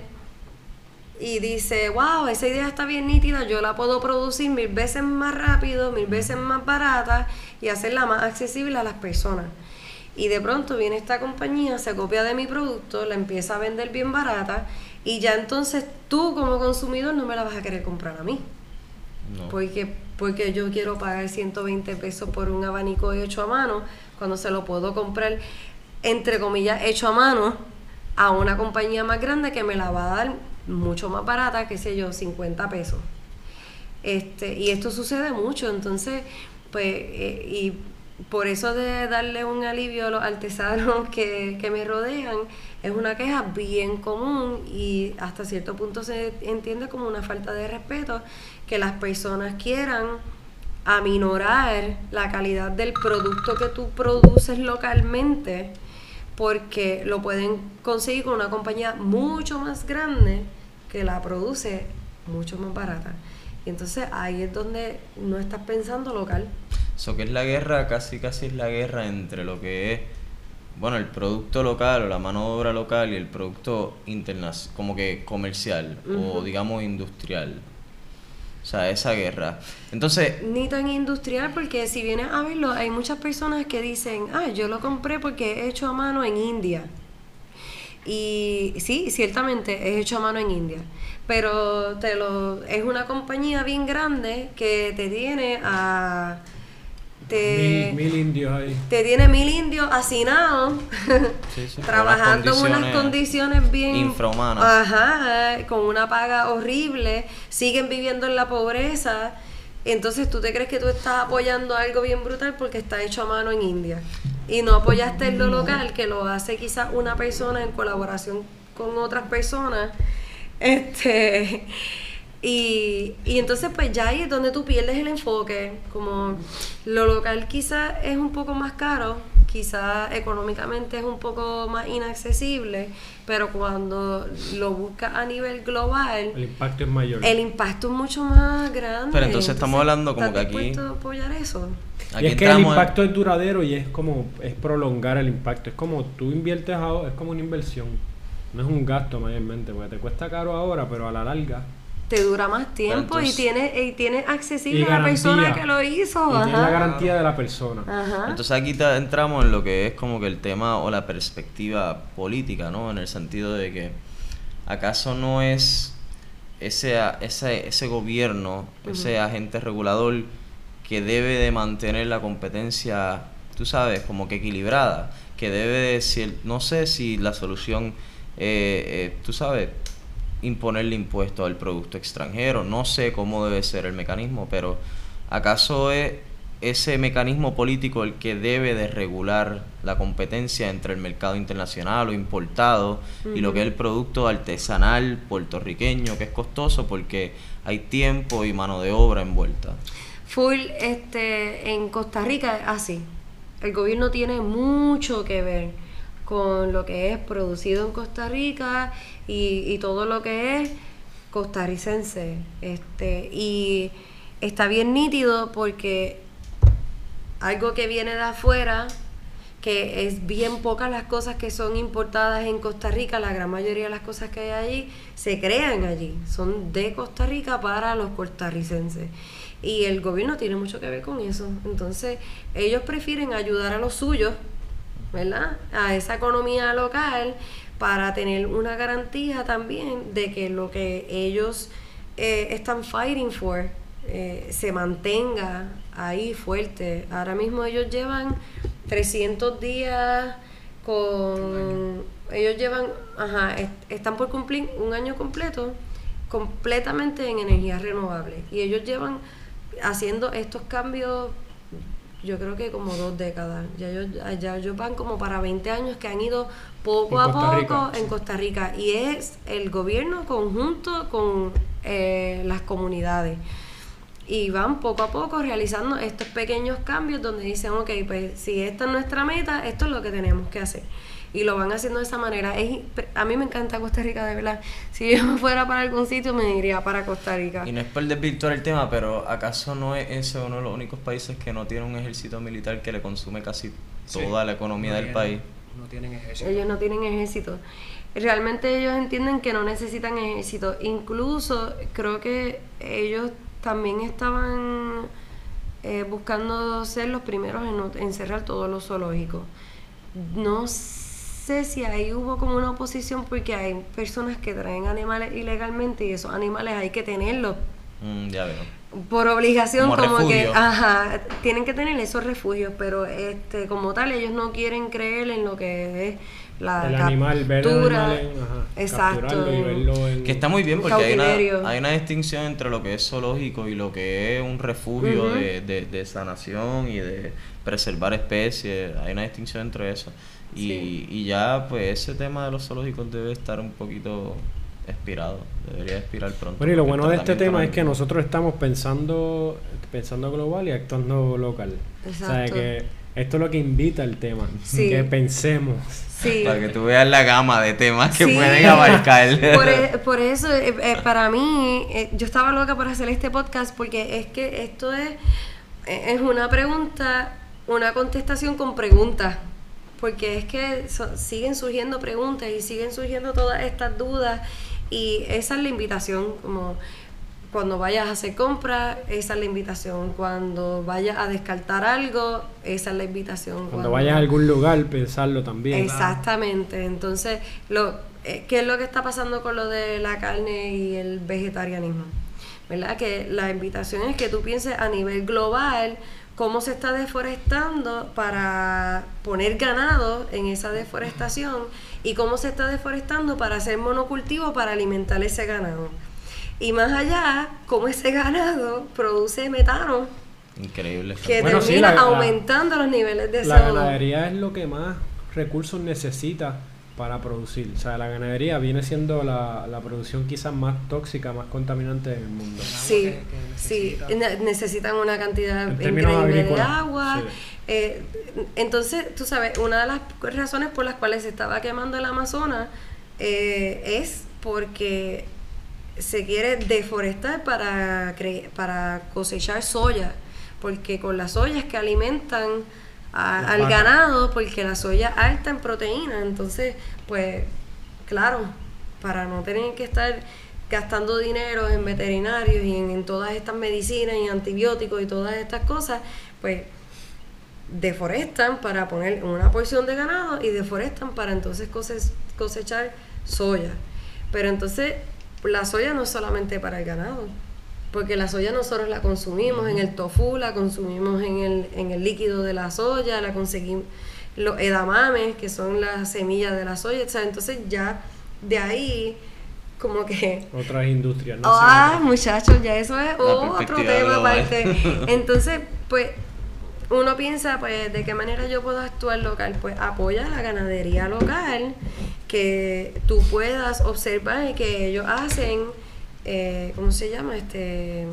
y dice, wow, esa idea está bien nítida, yo la puedo producir mil veces más rápido, mil veces más barata y hacerla más accesible a las personas. Y de pronto viene esta compañía, se copia de mi producto, la empieza a vender bien barata y ya entonces tú como consumidor no me la vas a querer comprar a mí. Porque, porque yo quiero pagar 120 pesos por un abanico hecho a mano cuando se lo puedo comprar, entre comillas, hecho a mano a una compañía más grande que me la va a dar mucho más barata, qué sé yo, 50 pesos. Este, y esto sucede mucho, entonces, pues, eh, y por eso de darle un alivio a los artesanos que, que me rodean, es una queja bien común y hasta cierto punto se entiende como una falta de respeto que las personas quieran aminorar la calidad del producto que tú produces localmente porque lo pueden conseguir con una compañía mucho más grande que la produce mucho más barata. Y entonces ahí es donde no estás pensando local. Eso que es la guerra, casi casi es la guerra entre lo que es, bueno, el producto local o la mano de obra local y el producto internacional, como que comercial o digamos industrial. O sea, esa guerra. Entonces, Ni tan industrial porque si vienes a verlo, hay muchas personas que dicen, ah, yo lo compré porque es hecho a mano en India. Y sí, ciertamente es hecho a mano en India, pero te lo es una compañía bien grande que te tiene a te, Mil, mil indios ahí. te tiene mil indios hacinados Sí, sí, con trabajando en unas unas condiciones bien infrahumanas. ajá con una paga horrible siguen viviendo en la pobreza. Entonces tú te crees que tú estás apoyando algo bien brutal porque está hecho a mano en India y no apoyaste lo local que lo hace quizás una persona en colaboración con otras personas. Este y, y entonces pues ya ahí es donde tú pierdes el enfoque, como lo local quizás es un poco más caro, quizás económicamente es un poco más inaccesible, pero cuando lo buscas a nivel global, El impacto es mayor. el impacto es mucho más grande. Pero entonces estamos hablando como ¿estás que aquí- dispuesto a apoyar eso? aquí y es que el en- impacto es duradero y es como es prolongar el impacto. Es como tú inviertes ahora, es como una inversión. No es un gasto mayormente, porque te cuesta caro ahora, pero a la larga. Te dura más tiempo entonces- y tienes y tienes accesible Y a la persona que lo hizo. Y la garantía de la persona. Ajá. Entonces aquí entramos en lo que es como que el tema o la perspectiva política, ¿no? En el sentido de que acaso no es ese, ese, ese gobierno, ese agente regulador que debe de mantener la competencia, tú sabes, como que equilibrada, que debe de, si el- no sé si la solución, eh, eh, tú sabes, imponerle impuesto al producto extranjero, no sé cómo debe ser el mecanismo, pero acaso es ese mecanismo político el que debe de regular la competencia entre el mercado internacional o importado y lo que es el producto artesanal puertorriqueño, que es costoso porque hay tiempo y mano de obra envuelta. Full, este, en Costa Rica así. El gobierno tiene mucho que ver con lo que es producido en Costa Rica y, todo lo que es costarricense. Este, y está bien nítido porque algo que viene de afuera, que es bien pocas las cosas que son importadas en Costa Rica, la gran mayoría de las cosas que hay allí se crean allí, son de Costa Rica para los costarricenses. Y el gobierno tiene mucho que ver con eso. Entonces, ellos prefieren ayudar a los suyos, ¿verdad? A esa economía local para tener una garantía también de que lo que ellos eh, están fighting for eh, se mantenga ahí fuerte. Ahora mismo ellos llevan 300 días con... Ellos llevan, ajá, están por cumplir un año completo completamente en energías renovables. Y ellos llevan haciendo estos cambios, yo creo que como dos décadas. Ya ellos, ya van como para 20 años que han ido poco a poco en Costa Rica. Y es el gobierno conjunto con eh, las comunidades y van poco a poco realizando estos pequeños cambios donde dicen, ok, pues si esta es nuestra meta, esto es lo que tenemos que hacer. Y lo van haciendo de esa manera. Es, a mí me encanta Costa Rica, de verdad. Si yo me fuera para algún sitio, me iría para Costa Rica. Y no es por desvirtuar el tema, pero ¿acaso no es ese uno de los únicos países que no tiene un ejército militar que le consume casi toda la economía del país? No tienen ejército. Ellos no tienen ejército. Realmente ellos entienden que no necesitan ejército. Incluso creo que ellos también estaban eh, buscando ser los primeros en, cerrar todos los zoológicos. No sé si ahí hubo como una oposición porque hay personas que traen animales ilegalmente y esos animales hay que tenerlos. Mm, ya veo. Por obligación, como, que, ajá, tienen que tener esos refugios, pero este, como tal, ellos no quieren creer en lo que es la el animal, ver exacto. Que está muy bien porque hay una, hay una, distinción entre lo que es zoológico y lo que es un refugio de, de, sanación y de preservar especies. Hay una distinción entre eso. Y, y ya, pues, ese tema de los zoológicos debe estar un poquito expirado, debería expirar pronto. Bueno, y lo bueno de este tema es que nosotros estamos pensando pensando global y actuando local. Exacto. O sea, que esto es lo que invita el tema, que pensemos. Para que tú veas la gama de temas que pueden abarcar. Por, e, por eso, eh, eh, para mí, eh, yo estaba loca por hacer este podcast porque es que esto es, es una pregunta, una contestación con preguntas. Porque es que siguen surgiendo preguntas y siguen surgiendo todas estas dudas y esa es la invitación, como cuando vayas a hacer compras, esa es la invitación. Cuando vayas a descartar algo, esa es la invitación. Cuando, vayas a algún lugar, pensarlo también. Exactamente. Entonces, lo, eh, ¿qué es lo que está pasando con lo de la carne y el vegetarianismo? ¿Verdad? Que la invitación es que tú pienses a nivel global cómo se está deforestando para poner ganado en esa deforestación y cómo se está deforestando para hacer monocultivo para alimentar ese ganado. Y más allá, cómo ese ganado produce metano. Increíble. Que termina aumentando los niveles de La ganadería es lo que más recursos necesita para producir. O sea, la ganadería viene siendo la, la producción quizás más tóxica, más contaminante del mundo. Sí, sí, necesitan una cantidad increíble de agua. Eh, entonces, tú sabes, una de las razones por las cuales se estaba quemando el Amazonas eh, es porque se quiere deforestar para, para cosechar soya, porque con las soyas que alimentan al ganado, porque la soya alta en proteína, entonces, pues, claro, para no tener que estar gastando dinero en veterinarios y en, todas estas medicinas y antibióticos y todas estas cosas, pues deforestan para poner una porción de ganado y deforestan para entonces cosechar soya. Pero entonces la soya no es solamente para el ganado, porque la soya nosotros la consumimos en el tofu, la consumimos en el, en el líquido de la soya, la conseguimos los edamames, que son las semillas de la soya, entonces ya de ahí como que otras industrias no ah muchachos ya eso es otro tema aparte entonces pues uno piensa, pues, ¿de qué manera yo puedo actuar local? Pues apoya la ganadería local, que tú puedas observar que ellos hacen, eh, ¿cómo se llama? Este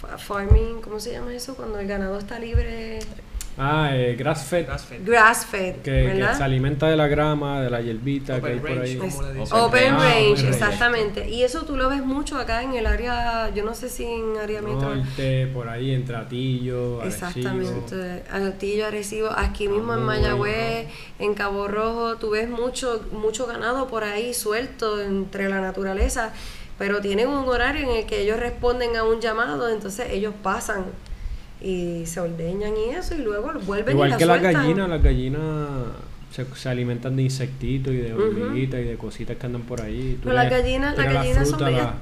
fa- farming, ¿cómo se llama eso? Cuando el ganado está libre, Ah, eh, grass fed. Grass fed. grass fed, Que, que se alimenta de la grama, de la hierbita que hay por range, ahí. Open Open Ah, range, exactamente. Y eso tú lo ves mucho acá en el área, yo no sé si en área metro. Norte, por ahí, entre Atillo, Arecibo. Exactamente, Altillo, Arecibo, aquí mismo en Mayagüez, en Cabo Rojo, tú ves mucho, mucho ganado por ahí suelto entre la naturaleza, pero tienen un horario en el que ellos responden a un llamado, entonces ellos pasan y se ordeñan y eso, y luego vuelven y Igual la que las gallinas, las gallinas se, se alimentan de insectitos y de hormiguitas y de cositas que andan por ahí. Tú Pero las gallinas, las tiras la gallinas son fruta, medias,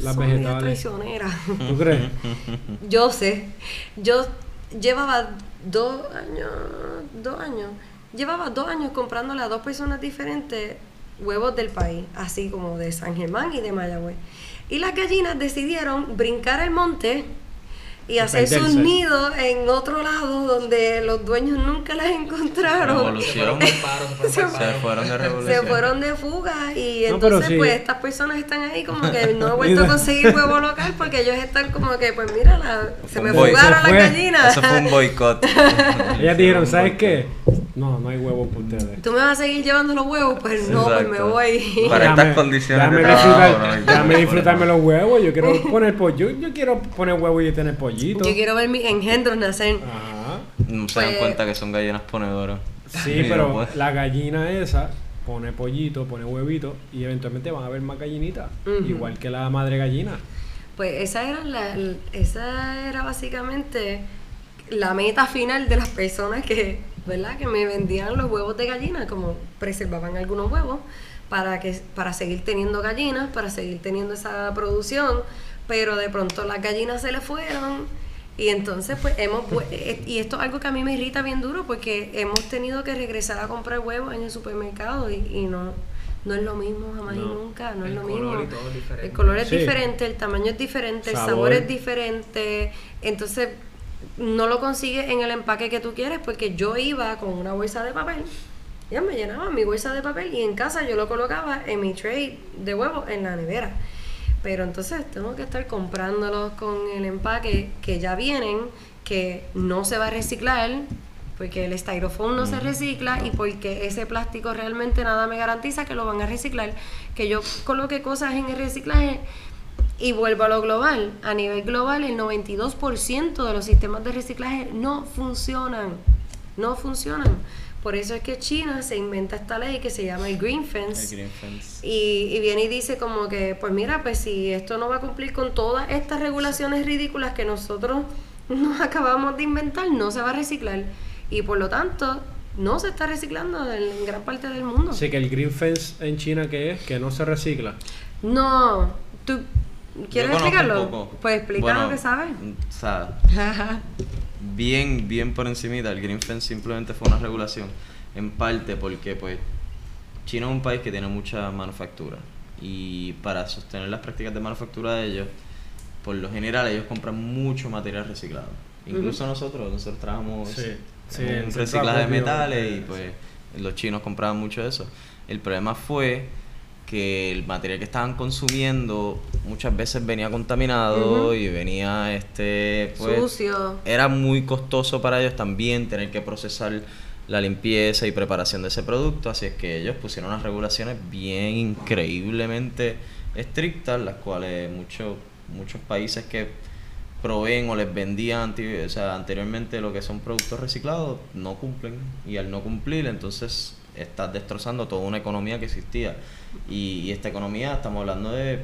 la- son traicioneras. ¿Tú crees? Yo sé. Yo llevaba dos años, dos años, llevaba dos años comprándole a dos personas diferentes huevos del país, así como de San Germán y de Mayagüez. Y las gallinas decidieron brincar el monte y hacer sus nidos en otro lado donde los dueños nunca las encontraron. Revolución. Se fueron pa'l paro, se fueron Se de Se revolución. fueron de fuga y No, entonces sí. pues estas personas están ahí como que no he vuelto a conseguir huevo local porque ellos están como que pues mira la- se me boy- fugaron las gallinas. Eso fue un boicot. Ellas dijeron, ¿sabes qué? No, no hay huevos para ustedes. ¿Tú me vas a seguir llevando los huevos? Pues no, pues me voy. Para estas condiciones de déjame trabajo, disfrutar- ¿no? déjame disfrutarme los huevos. Yo quiero poner pollo. Yo, yo quiero poner huevos y tener Yo quiero ver mis engendros nacer. Ajá. No se dan Pues- cuenta que son gallinas ponedoras. Sí, pero la gallina esa pone pollito, pone huevito y eventualmente van a haber más gallinitas. Igual que la madre gallina. Pues esa era la, esa era básicamente la meta final de las personas que, ¿verdad? Que me vendían los huevos de gallina, como preservaban algunos huevos para que para seguir teniendo gallinas, para seguir teniendo esa producción, pero de pronto las gallinas se le fueron y entonces pues hemos eh, y esto es algo que a mí me irrita bien duro porque hemos tenido que regresar a comprar huevos en el supermercado y, y no no es lo mismo jamás y nunca, no es El lo color mismo. El color es Sí. diferente, el tamaño es diferente, el Sabor. sabor es diferente. Entonces, no lo consigues en el empaque que tú quieres porque yo iba con una bolsa de papel. Ya me llenaba mi bolsa de papel y en casa yo lo colocaba en mi tray de huevos en la nevera. Pero entonces tengo que estar comprándolos con el empaque que ya vienen, que no se va a reciclar, porque el styrofoam no se recicla y porque ese plástico realmente nada me garantiza que lo van a reciclar. Que yo coloque cosas en el reciclaje y vuelvo a lo global. A nivel global, el 92% de los sistemas de reciclaje no funcionan. No funcionan. Por eso es que China se inventa esta ley que se llama el Green Fence. El green fence. Y, y viene y dice como que, pues mira, pues si esto no va a cumplir con todas estas regulaciones ridículas que nosotros nos acabamos de inventar, no se va a reciclar. Y por lo tanto, no se está reciclando en gran parte del mundo. Así que el green fence en China, ¿qué es? Que no se recicla. No, ¿tú quieres explicarlo? Pues explica Bueno, lo que sabes. O sea, bien, bien por encimita, el Green Fence simplemente fue una regulación, en parte porque pues China es un país que tiene mucha manufactura y para sostener las prácticas de manufactura de ellos, por lo general ellos compran mucho material reciclado. Incluso nosotros, nosotros trabajamos Sí, en sí, un reciclaje de metales y pues los chinos compraban mucho de eso. El problema fue que el material que estaban consumiendo muchas veces venía contaminado y venía este pues Sucio. era muy costoso para ellos también tener que procesar la limpieza y preparación de ese producto, así es que ellos pusieron unas regulaciones bien increíblemente estrictas, las cuales muchos muchos países que proveen o les vendían anti- o sea, anteriormente lo que son productos reciclados no cumplen y al no cumplir entonces estás destrozando toda una economía que existía y, y esta economía estamos hablando de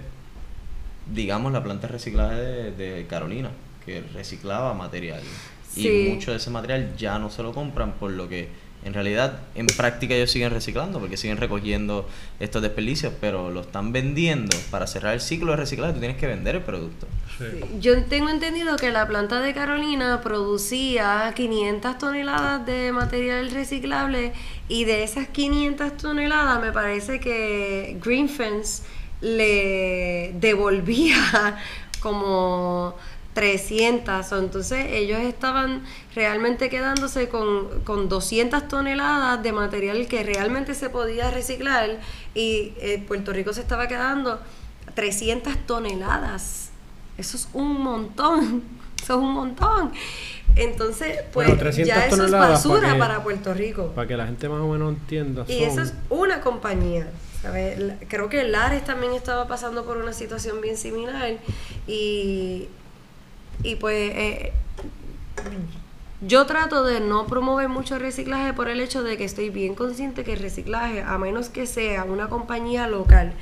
digamos la planta de reciclaje de, de Carolina que reciclaba material Sí. y mucho de ese material ya no se lo compran por lo que en realidad en práctica ellos siguen reciclando porque siguen recogiendo estos desperdicios pero lo están vendiendo. Para cerrar el ciclo de reciclaje tú tienes que vender el producto. Yo tengo entendido que la planta de Carolina producía 500 toneladas de material reciclable y de esas 500 toneladas me parece que Green Fence le devolvía como 300. o Entonces ellos estaban realmente quedándose con, con 200 toneladas de material que realmente se podía reciclar y eh, Puerto Rico se estaba quedando 300 toneladas. Eso es un montón. Eso es un montón. Entonces, pues Bueno, 300 ya eso es basura para que- para Puerto Rico. Para que la gente más o menos entienda. Y son- eso es una compañía. Creo que Lares también estaba pasando por una situación bien similar. Y, y pues eh, yo trato de no promover mucho el reciclaje por el hecho de que estoy bien consciente que el reciclaje, a menos que sea una compañía local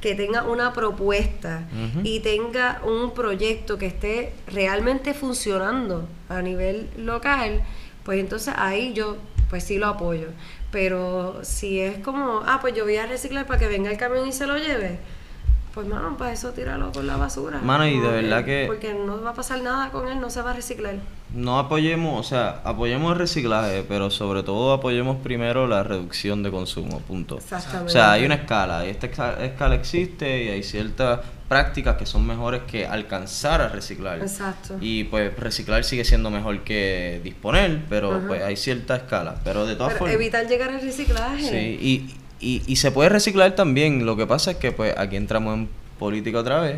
que tenga una propuesta y tenga un proyecto que esté realmente funcionando a nivel local, pues entonces ahí yo pues sí lo apoyo. Pero si es como, ah, pues yo voy a reciclar para que venga el camión y se lo lleve, pues mano, para eso tíralo con la basura. Mano, y de verdad que- Porque no va a pasar nada con él, no se va a reciclar. No apoyemos, o sea, apoyemos el reciclaje, pero sobre todo apoyemos primero la reducción de consumo, punto. Exactamente. O sea, hay una escala, y esta esca- escala existe y hay ciertas prácticas que son mejores que alcanzar a reciclar. Exacto. Y pues reciclar sigue siendo mejor que disponer, pero Ajá. pues hay cierta escala. Pero de todas Pero formas... evitar llegar al reciclaje. Sí, y, y, y se puede reciclar también. Lo que pasa es que pues aquí entramos en política otra vez,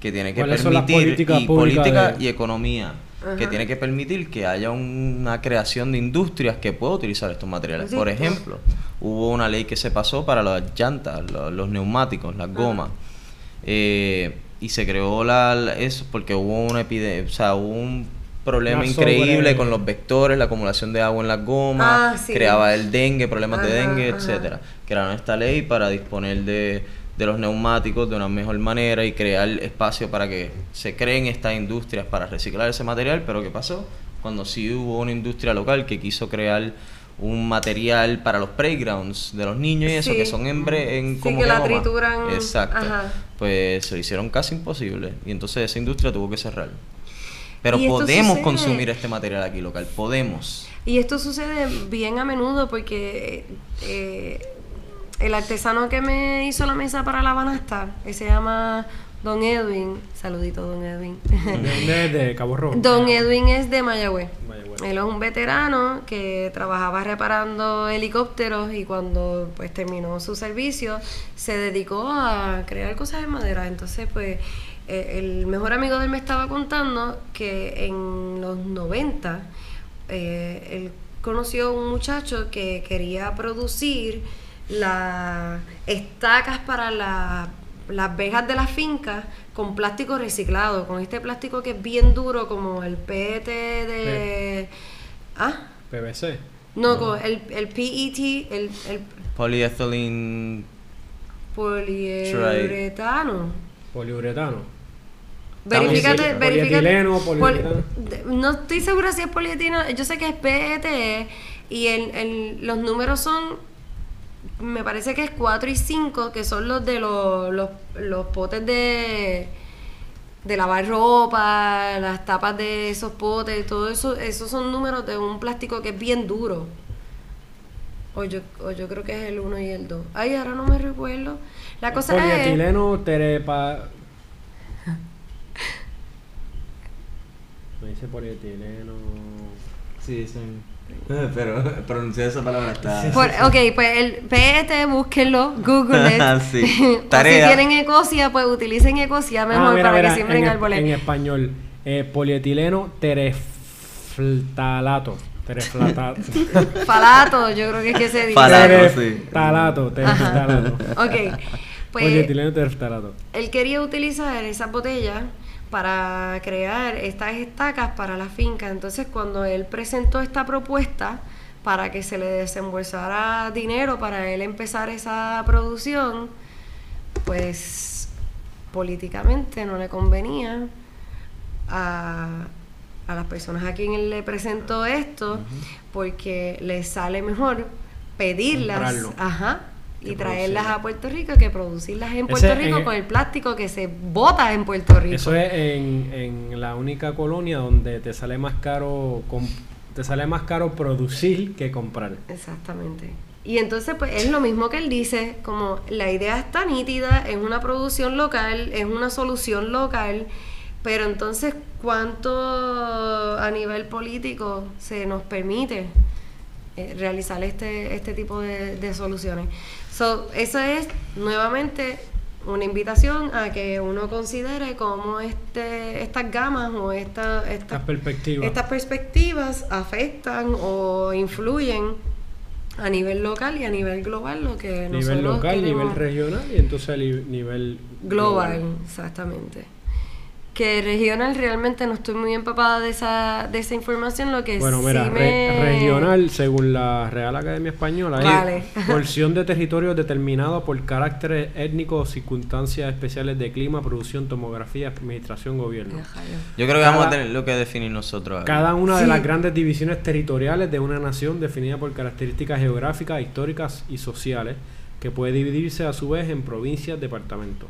que tiene que ¿Cuáles son las permitir y política de- y economía, que tiene que permitir que haya una creación de industrias que pueda utilizar estos materiales. Sí, Por ejemplo, hubo una ley que se pasó para las llantas, lo- los, neumáticos, las gomas. Eh, y se creó la, la- eso porque hubo una epidemia, o sea, hubo un problema Una increíble sobre- con los vectores, la acumulación de agua en las gomas, Ah, sí. creaba el dengue, problemas de dengue, ajá. etcétera. Crearon esta ley para disponer de, de los neumáticos de una mejor manera y crear espacio para que se creen estas industrias para reciclar ese material, pero ¿qué pasó? Cuando sí hubo una industria local que quiso crear un material para los playgrounds de los niños y eso, Sí. que son en, bre- en Sí, como que la goma. trituran. Exacto. Ajá. Pues se lo hicieron casi imposible y entonces esa industria tuvo que cerrar. Pero podemos sucede- consumir este material aquí local, podemos. Y esto sucede bien a menudo porque eh, el artesano que me hizo la mesa para la banasta, que se llama Don Edwin, saludito Don Edwin. ¿De dónde es? De Cabo Rojo. Don Edwin es de Mayagüez. Mayagüez. Él es un veterano que trabajaba reparando helicópteros y cuando pues terminó su servicio se dedicó a crear cosas de madera. Entonces pues eh, el mejor amigo de él me estaba contando que en los 90 eh, él conoció un muchacho que quería producir las estacas para la- las vejas de las fincas con plástico reciclado, con este plástico que es bien duro como el PET de... ¿Ah? PVC. No, con el, el PET, el, el Polyethylene poliuretano. Poliuretano. Verifícate, de- no estoy segura si es polietileno. Yo sé que es PET y el, el- los números son, me parece que es 4 y 5, que son los de los, los, los potes de, de lavar ropa, las tapas de esos potes, todo eso, esos son números de un plástico que es bien duro. O yo, o yo creo que es el 1 y el 2. Ay, ahora no me recuerdo. La cosa es... Polietileno terepa. Me dice polietileno. Sí, sí. Pero pronunciar esa palabra está. Por- ok, pues el PET, búsquenlo, Google it. Sí. O si Tarea. tienen Ecosia, pues utilicen Ecosia mejor Ah, mira, para mira, que siembren en, árboles. en español. Eh, polietileno tereflalato. Tereflatato. Falato, yo creo que es que se dice. Falato. sí. Tereftalato. Tereftalato. Ok, pues Polietileno tereftalato. él quería utilizar esas botellas para crear estas estacas para la finca. Entonces, cuando él presentó esta propuesta para que se le desembolsara dinero para él empezar esa producción, pues políticamente no le convenía a, a las personas a quien él le presentó esto porque les sale mejor pedirlas Comprarlo. ajá, y traerlas a Puerto Rico que producirlas en Puerto Rico el- con el plástico que se bota en Puerto Rico. Eso es en, en la única colonia donde te sale más caro te sale más caro producir que comprar. Exactamente. Y entonces, pues es lo mismo que él dice, como la idea está nítida, es una producción local, es una solución local, Pero entonces, ¿cuánto a nivel político se nos permite eh, realizar este, este tipo de, de soluciones? So, eso es nuevamente una invitación a que uno considere cómo este, estas gamas o esta, Estas estas perspectivas. estas perspectivas afectan o influyen a nivel local y a nivel global lo que nivel nosotros local, nivel regional y entonces a nivel global, exactamente. Que regional realmente no estoy muy empapada de esa, de esa información, lo que Bueno, mira, re- regional, según la Real Academia Española, Vale. es porción de territorio determinado por caracteres étnicos o circunstancias especiales de clima, producción, tomografía, administración, gobierno. Yo creo que vamos a tener lo que definir nosotros. ahora. Cada una de Sí. las grandes divisiones territoriales de una nación definida por características geográficas, históricas y sociales, que puede dividirse a su vez en provincias, departamentos.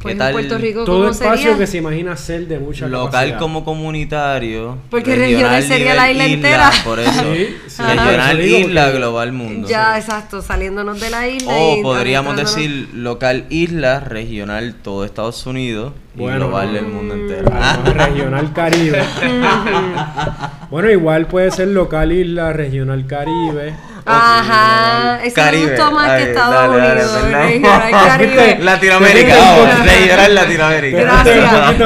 Pues en tal Puerto Rico, Todo ¿cómo espacio sería? que se imagina ser de mucha Local capacidad. como comunitario. Porque regional sería la isla entera. Por eso. Sí, sí, regional, isla, global, mundo. Ya, exacto, saliéndonos de la isla. O y podríamos decir local, isla, regional, todo Estados Unidos y global no. el mundo entero. Ah, regional Caribe. bueno, igual puede ser local isla, regional Caribe. Ajá, eso Caribe. me gustó más Ay, que Estados dale, dale, Unidos. perdón. regional Caribe. Latinoamérica, vamos, un regional Latinoamérica. Gracias.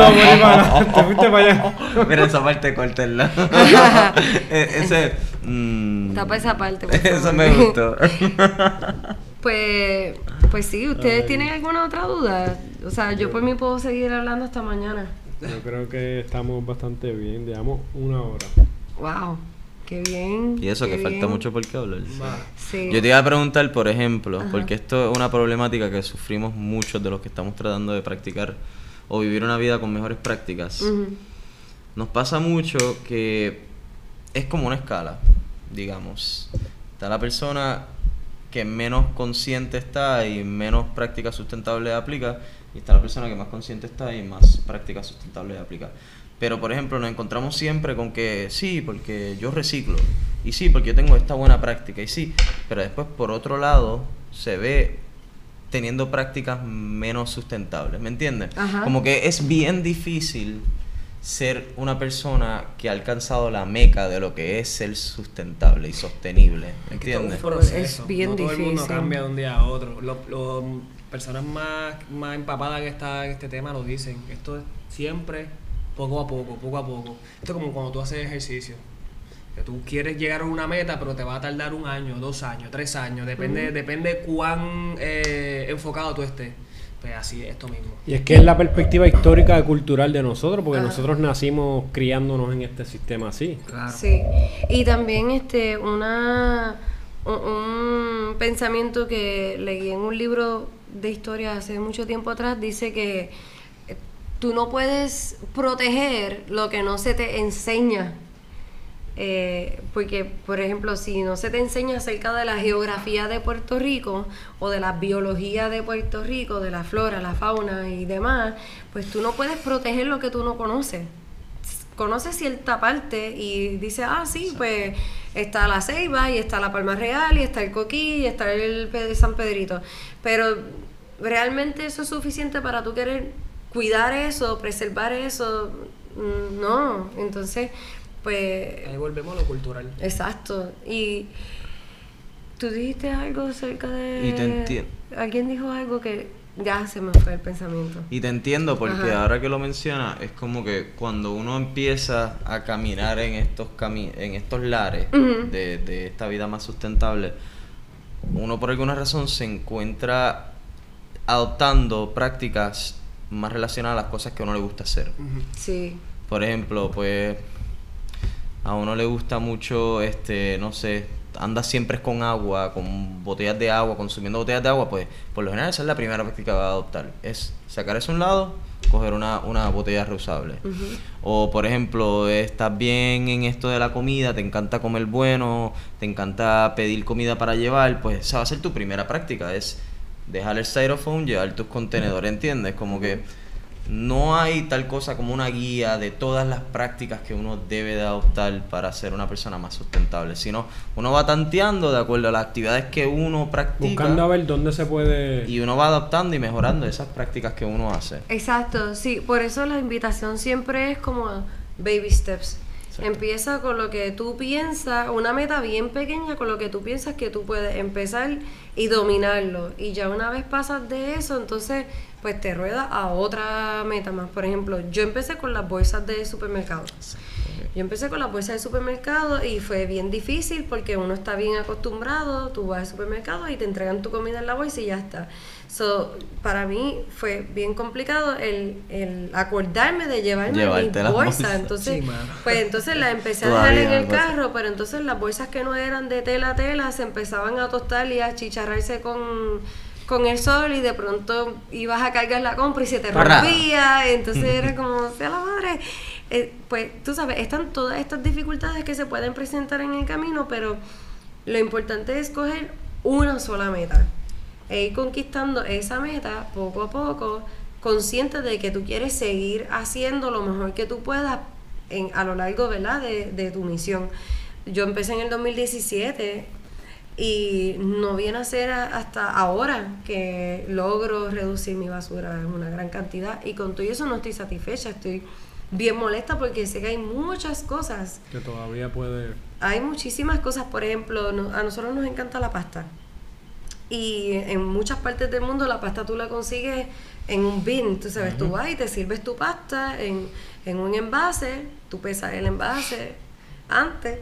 Te fuiste para- allá. Mira esa parte, córtenla. E- Ese. mm, Tapa esa parte, Eso me gustó. Pues, pues sí, ¿ustedes tienen alguna otra duda? O sea, yo por mí puedo seguir hablando hasta mañana. Yo creo que estamos bastante bien, digamos una hora. Wow, qué bien. Y eso que falta bien. mucho por qué hablar. Sí. Yo te iba a preguntar, por ejemplo, porque esto es una problemática que sufrimos muchos de los que estamos tratando de practicar o vivir una vida con mejores prácticas. Ujú. Nos pasa mucho que es como una escala, digamos. Está la persona que menos consciente está y menos prácticas sustentables aplica, y está la persona que más consciente está y más prácticas sustentables aplica. Pero, por ejemplo, nos encontramos siempre con que sí, porque yo reciclo, y sí, porque yo tengo esta buena práctica, y sí, pero después, por otro lado, se ve teniendo prácticas menos sustentables, ¿me entiendes? Ajá. Como que es bien difícil ser una persona que ha alcanzado la meca de lo que es ser sustentable y sostenible, ¿me es entiendes? proceso. Es bien no todo el mundo difícil. cambia de un día a otro. Los personas más, más empapadas que están en este tema lo dicen. Esto es siempre poco a poco, poco a poco. Esto es como cuando tú haces ejercicio. Que tú quieres llegar a una meta, pero te va a tardar un año, dos años, tres años. Depende, depende cuán eh, enfocado tú estés. Pues así es esto mismo. Y es que es la perspectiva histórica y cultural de nosotros, porque nosotros nacimos criándonos en este sistema así. Claro. Sí, y también este una un, un pensamiento que leí en un libro de historia hace mucho tiempo atrás dice que tú no puedes proteger lo que no se te enseña. Eh, porque, por ejemplo, si no se te enseña acerca de la geografía de Puerto Rico o de la biología de Puerto Rico, de la flora, la fauna y demás, pues tú no puedes proteger lo que tú no conoces conoce cierta parte y dice, ah, sí, pues está la ceiba y está la palma real y está el coquí y está el San Pedrito. Pero realmente eso es suficiente para tú querer cuidar eso, preservar eso. Mm, No, entonces, pues, Ahí volvemos a lo cultural. exacto. Y tú dijiste algo acerca de... Y te entien- Alguien dijo algo que ya se me fue el pensamiento. Y te entiendo porque Ajá. ahora que lo menciona es como que cuando uno empieza a caminar en estos cami en estos lares de, de esta vida más sustentable, uno por alguna razón se encuentra adoptando prácticas más relacionadas a las cosas que a uno le gusta hacer. Sí. Por ejemplo, pues a uno le gusta mucho, este, no sé, anda siempre con agua, con botellas de agua, consumiendo botellas de agua, pues por lo general esa es la primera práctica que va a adoptar. Es sacar eso a un lado, coger una, una botella reusable. O por ejemplo, estás bien en esto de la comida, te encanta comer bueno, te encanta pedir comida para llevar, pues esa va a ser tu primera práctica, es dejar el styrofoam, llevar tus contenedores, ¿entiendes? Como que no hay tal cosa como una guía de todas las prácticas que uno debe de adoptar para ser una persona más sustentable, sino uno va tanteando de acuerdo a las actividades que uno practica Buscando a ver dónde se puede... y uno va adaptando y mejorando esas prácticas que uno hace. Exacto, sí, por eso la invitación siempre es como baby steps. Exacto. Empieza con lo que tú piensas, una meta bien pequeña con lo que tú piensas que tú puedes empezar y dominarlo. Y ya una vez pasas de eso, entonces pues te rueda a otra meta más. Por ejemplo, yo empecé con las bolsas de supermercado. Yo empecé con las bolsas de supermercado y fue bien difícil porque uno está bien acostumbrado, tú vas al supermercado y te entregan tu comida en la bolsa y ya está. So, para mí fue bien complicado el, el acordarme de llevarme Llevarte bolsas. bolsas. Entonces, Sí, pues entonces las empecé a dejar en el carro, pero entonces las bolsas que no eran de tela a tela se empezaban a tostar y a chicharrarse con, con el sol y de pronto ibas a cargar la compra y se te Parra. rompía, entonces era como, sea la madre. Eh, pues tú sabes, están todas estas dificultades que se pueden presentar en el camino, pero lo importante es coger una sola meta e ir conquistando esa meta poco a poco, consciente de que tú quieres seguir haciendo lo mejor que tú puedas en, a lo largo ¿verdad? De, de tu misión. Yo empecé en el 2017 y no viene a ser hasta ahora que logro reducir mi basura en una gran cantidad y con todo eso no estoy satisfecha, estoy bien molesta porque sé que hay muchas cosas Que todavía puede... hay muchísimas cosas, por ejemplo, no- a nosotros nos encanta la pasta. Y en muchas partes del mundo la pasta tú la consigues en un bin, tú sabes, tú vas y te sirves tu pasta en, en un envase, tú pesas el envase antes,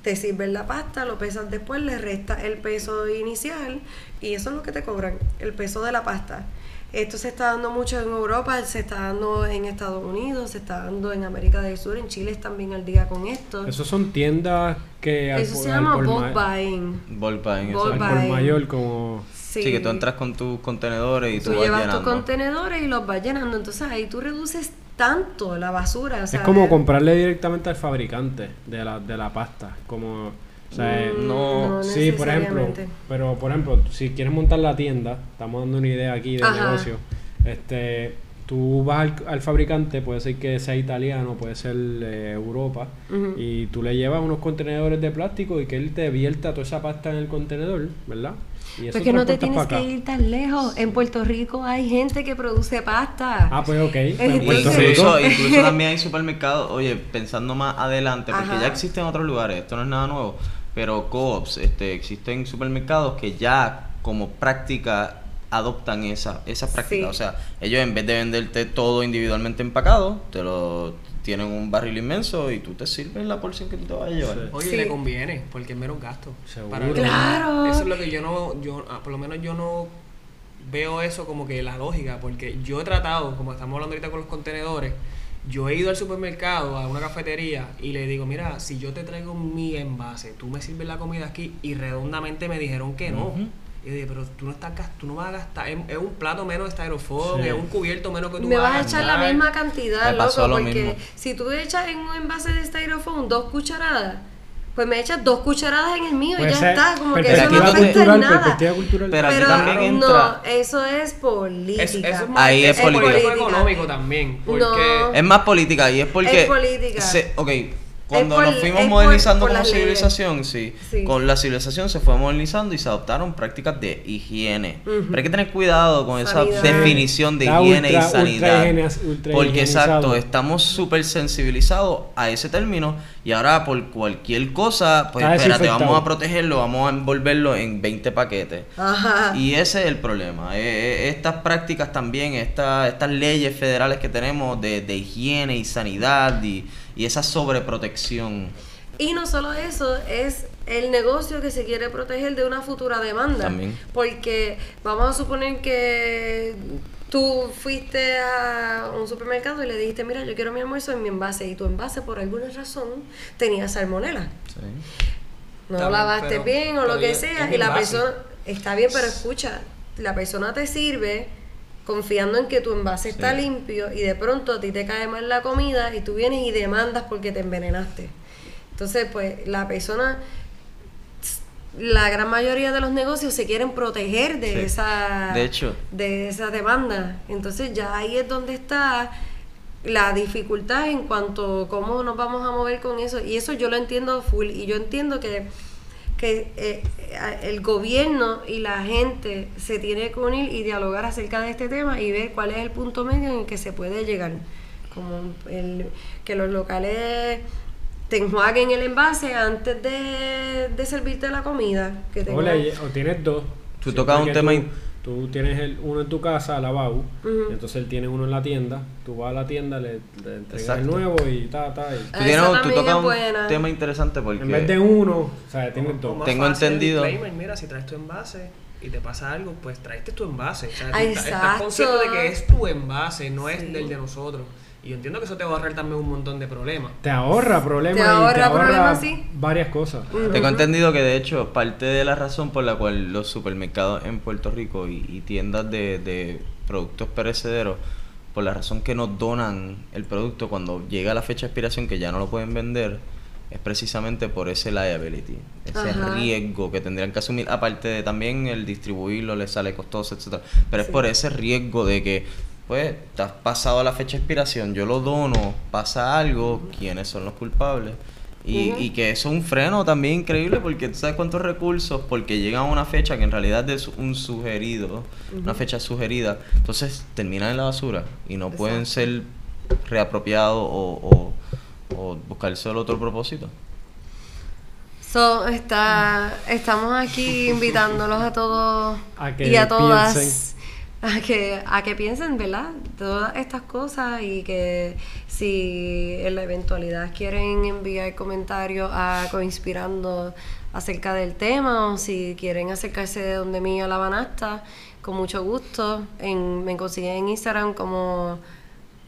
te sirves la pasta, lo pesas después, le restas el peso inicial y eso es lo que te cobran, el peso de la pasta. Esto se está dando mucho en Europa, se está dando en Estados Unidos, se está dando en América del Sur, en Chile están bien al día con esto. Esos son tiendas que... al Eso por- se al llama bulk buying. Eso. al por buying. mayor como... Sí, Sí, que tú entras con tus contenedores y tú, Tú vas llevas llenando. tus contenedores y los vas llenando. Entonces ahí tú reduces tanto la basura. o sea, es como comprarle directamente al fabricante de la, de la pasta. Como... O sea, Mm, no- Sí, por ejemplo, pero por ejemplo, si quieres montar la tienda, estamos dando una idea aquí de Ajá. negocio, este, tú vas al, al fabricante, puede ser que sea italiano, puede ser eh, Europa, y tú le llevas unos contenedores de plástico y que él te vierta toda esa pasta en el contenedor, ¿verdad? Y Pues que no te tienes que ir tan lejos. En Puerto Rico hay gente que produce pasta. Ah, pues ok. en Entonces- Puerto Incluso, Rico- incluso también hay supermercados, oye, pensando más adelante, porque Ajá. ya existen otros lugares, esto no es nada nuevo, pero co-ops, este, existen supermercados que ya como práctica adoptan esa, esa práctica. Sí. O sea, ellos en vez de venderte todo individualmente empacado, te lo tienen un barril inmenso y tú te sirves la porción que tú te vas a llevar. Sí. Oye, Sí. le conviene, porque es menos gasto. Seguro. Claro. Eso es lo que yo no, yo, ah, por lo menos yo no veo eso como que la lógica, porque yo he tratado, como estamos hablando ahorita con los contenedores, yo he ido al supermercado, a una cafetería, y le digo, mira, si yo te traigo mi envase, tú me sirves la comida aquí, y redondamente me dijeron que no. Y yo dije, pero tú no, estás, tú no vas a gastar, es, es un plato menos de styrofoam, Sí. es un cubierto menos que tú Me vas vas a echar la misma cantidad, Me pasó loco, lo porque mismo. si tú echas en un envase de styrofoam dos cucharadas, pues me echas dos cucharadas en el mío y Puede ya está, como que eso no afecta en cultural, nada. perspectiva cultural. Pero Pero también no, entra- eso es política. Es- eso es más, Ahí es poco política. económico también, porque... No. Es más política y es porque... Es política. se- ok, cuando por- nos fuimos es por- modernizando por como leyes. civilización, sí, Sí. con la civilización se fue modernizando y se adoptaron prácticas de higiene. Pero hay que tener cuidado con esa definición de higiene ultra- y sanidad. ultra higiene- ultra porque exacto, estamos súper sensibilizados a ese término y ahora por cualquier cosa, pues Está espérate, vamos a protegerlo, vamos a envolverlo en 20 paquetes. Ajá. Y ese es el problema. Eh, eh, estas prácticas también, esta- estas leyes federales que tenemos de, de higiene y sanidad y, y esa sobreprotección. Y no solo eso, es el negocio que se quiere proteger de una futura demanda. También. Porque vamos a suponer que tú fuiste a un supermercado y le dijiste, mira, yo quiero mi almuerzo en mi envase. Y tu envase, por alguna razón, tenía salmonela. No Está lo bien, lavaste pero- bien o lo que sea. Y la envase. persona, está bien, pero escucha, la persona te sirve confiando en que tu envase está limpio y de pronto a ti te cae mal la comida y tú vienes y demandas porque te envenenaste. Entonces, pues la persona la gran mayoría de los negocios se quieren proteger de Sí. esa De hecho. de esa demanda. Entonces ya ahí es donde está la dificultad en cuanto a cómo nos vamos a mover con eso. Y eso yo lo entiendo full. Y yo entiendo que, que eh, eh, el gobierno y la gente se tiene que unir y dialogar acerca de este tema y ver cuál es el punto medio en el que se puede llegar. Como el, que los locales te enjuaguen el envase antes de, de servirte la comida. Que Hola, o tienes dos. Tú tocas un tema Tú, tú tienes el, uno en tu casa, Ujú. y entonces él tiene uno en la tienda. Tú vas a la tienda, le, le entregas el Exacto. nuevo y ta, ta. Y, Tú, tienes, tocas un buena. tema interesante porque... en vez de uno, o sea, tienes O dos. más Tengo fácil, entendido- mira, si traes tu envase y te pasa algo, pues traiste tu envase. O sea, Ah, estás- exacto. consciente de que es tu envase, no es del de nosotros. Y yo entiendo que eso te va a ahorrar también un montón de problemas. Te ahorra problemas Te y te ahorra ahorra problemas, sí. varias cosas. Tengo entendido que de hecho parte de la razón por la cual los supermercados en Puerto Rico y, y tiendas de, de productos perecederos, por la razón que nos donan el producto cuando llega la fecha de expiración que ya no lo pueden vender, es precisamente por ese liability, ese Ajá. riesgo que tendrían que asumir, aparte de también el distribuirlo les sale costoso, etcétera Pero es por ese riesgo de que pues te has pasado la fecha de expiración, yo lo dono, pasa algo, ¿quiénes son los culpables? Y, y que eso es un freno también increíble porque tú sabes cuántos recursos, porque llegan a una fecha que en realidad es un sugerido, una fecha sugerida, entonces terminan en la basura y no pueden ser reapropiados o, o, o buscarse el otro propósito. So, está, estamos aquí invitándolos a todos A que y a todas piensen. a que, a que piensen, ¿verdad? Todas estas cosas y que si en la eventualidad quieren enviar comentarios a Coinspirando acerca del tema o si quieren acercarse de donde mí a la banasta, con mucho gusto. En, me consiguen en Instagram como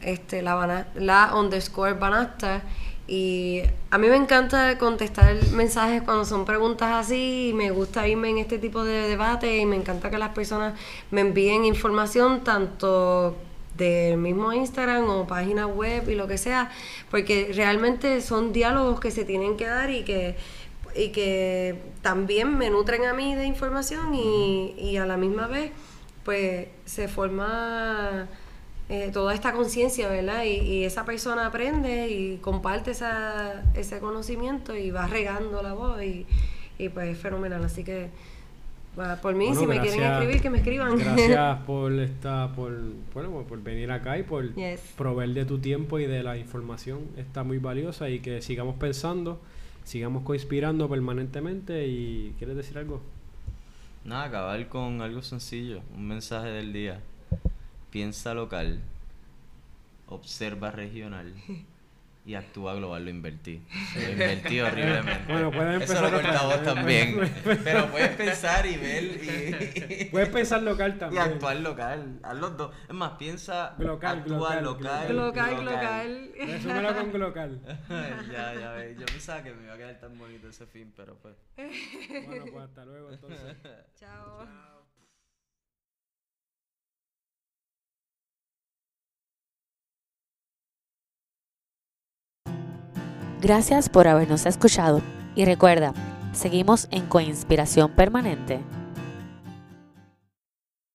este, la, la underscore banasta. Y a mí me encanta contestar mensajes cuando son preguntas así y me gusta irme en este tipo de debate y me encanta que las personas me envíen información tanto del mismo Instagram o página web y lo que sea, porque realmente son diálogos que se tienen que dar y que, y que también me nutren a mí de información y, y a la misma vez pues se forma eh, toda esta conciencia, ¿verdad? Y, y esa persona aprende y comparte esa, ese conocimiento y va regando la voz y, y pues es fenomenal. Así que por mí, Bueno, si me quieren escribir, que me escriban. Gracias por esta, por, bueno, por venir acá y por Yes. proveer de tu tiempo y de la información. Está muy valiosa y que sigamos pensando, sigamos conspirando permanentemente y ¿quieres decir algo? Nada, acabar con algo sencillo, un mensaje del día. Piensa local, observa regional y actúa global. Lo invertí. Lo invertí horriblemente. Bueno, puedes Eso empezar lo otra corta vos también. Pero puedes pensar y ver y, Puedes pensar local y también. actuar local. Haz los dos. Es más, piensa, Local, actúa local, local. Glocal. Resúmelo con local. ya, ya ves. Yo pensaba que me iba a quedar tan bonito ese fin, pero pues. Bueno, pues hasta luego entonces. Chao. Gracias por habernos escuchado y recuerda, seguimos en Coinspiración Permanente.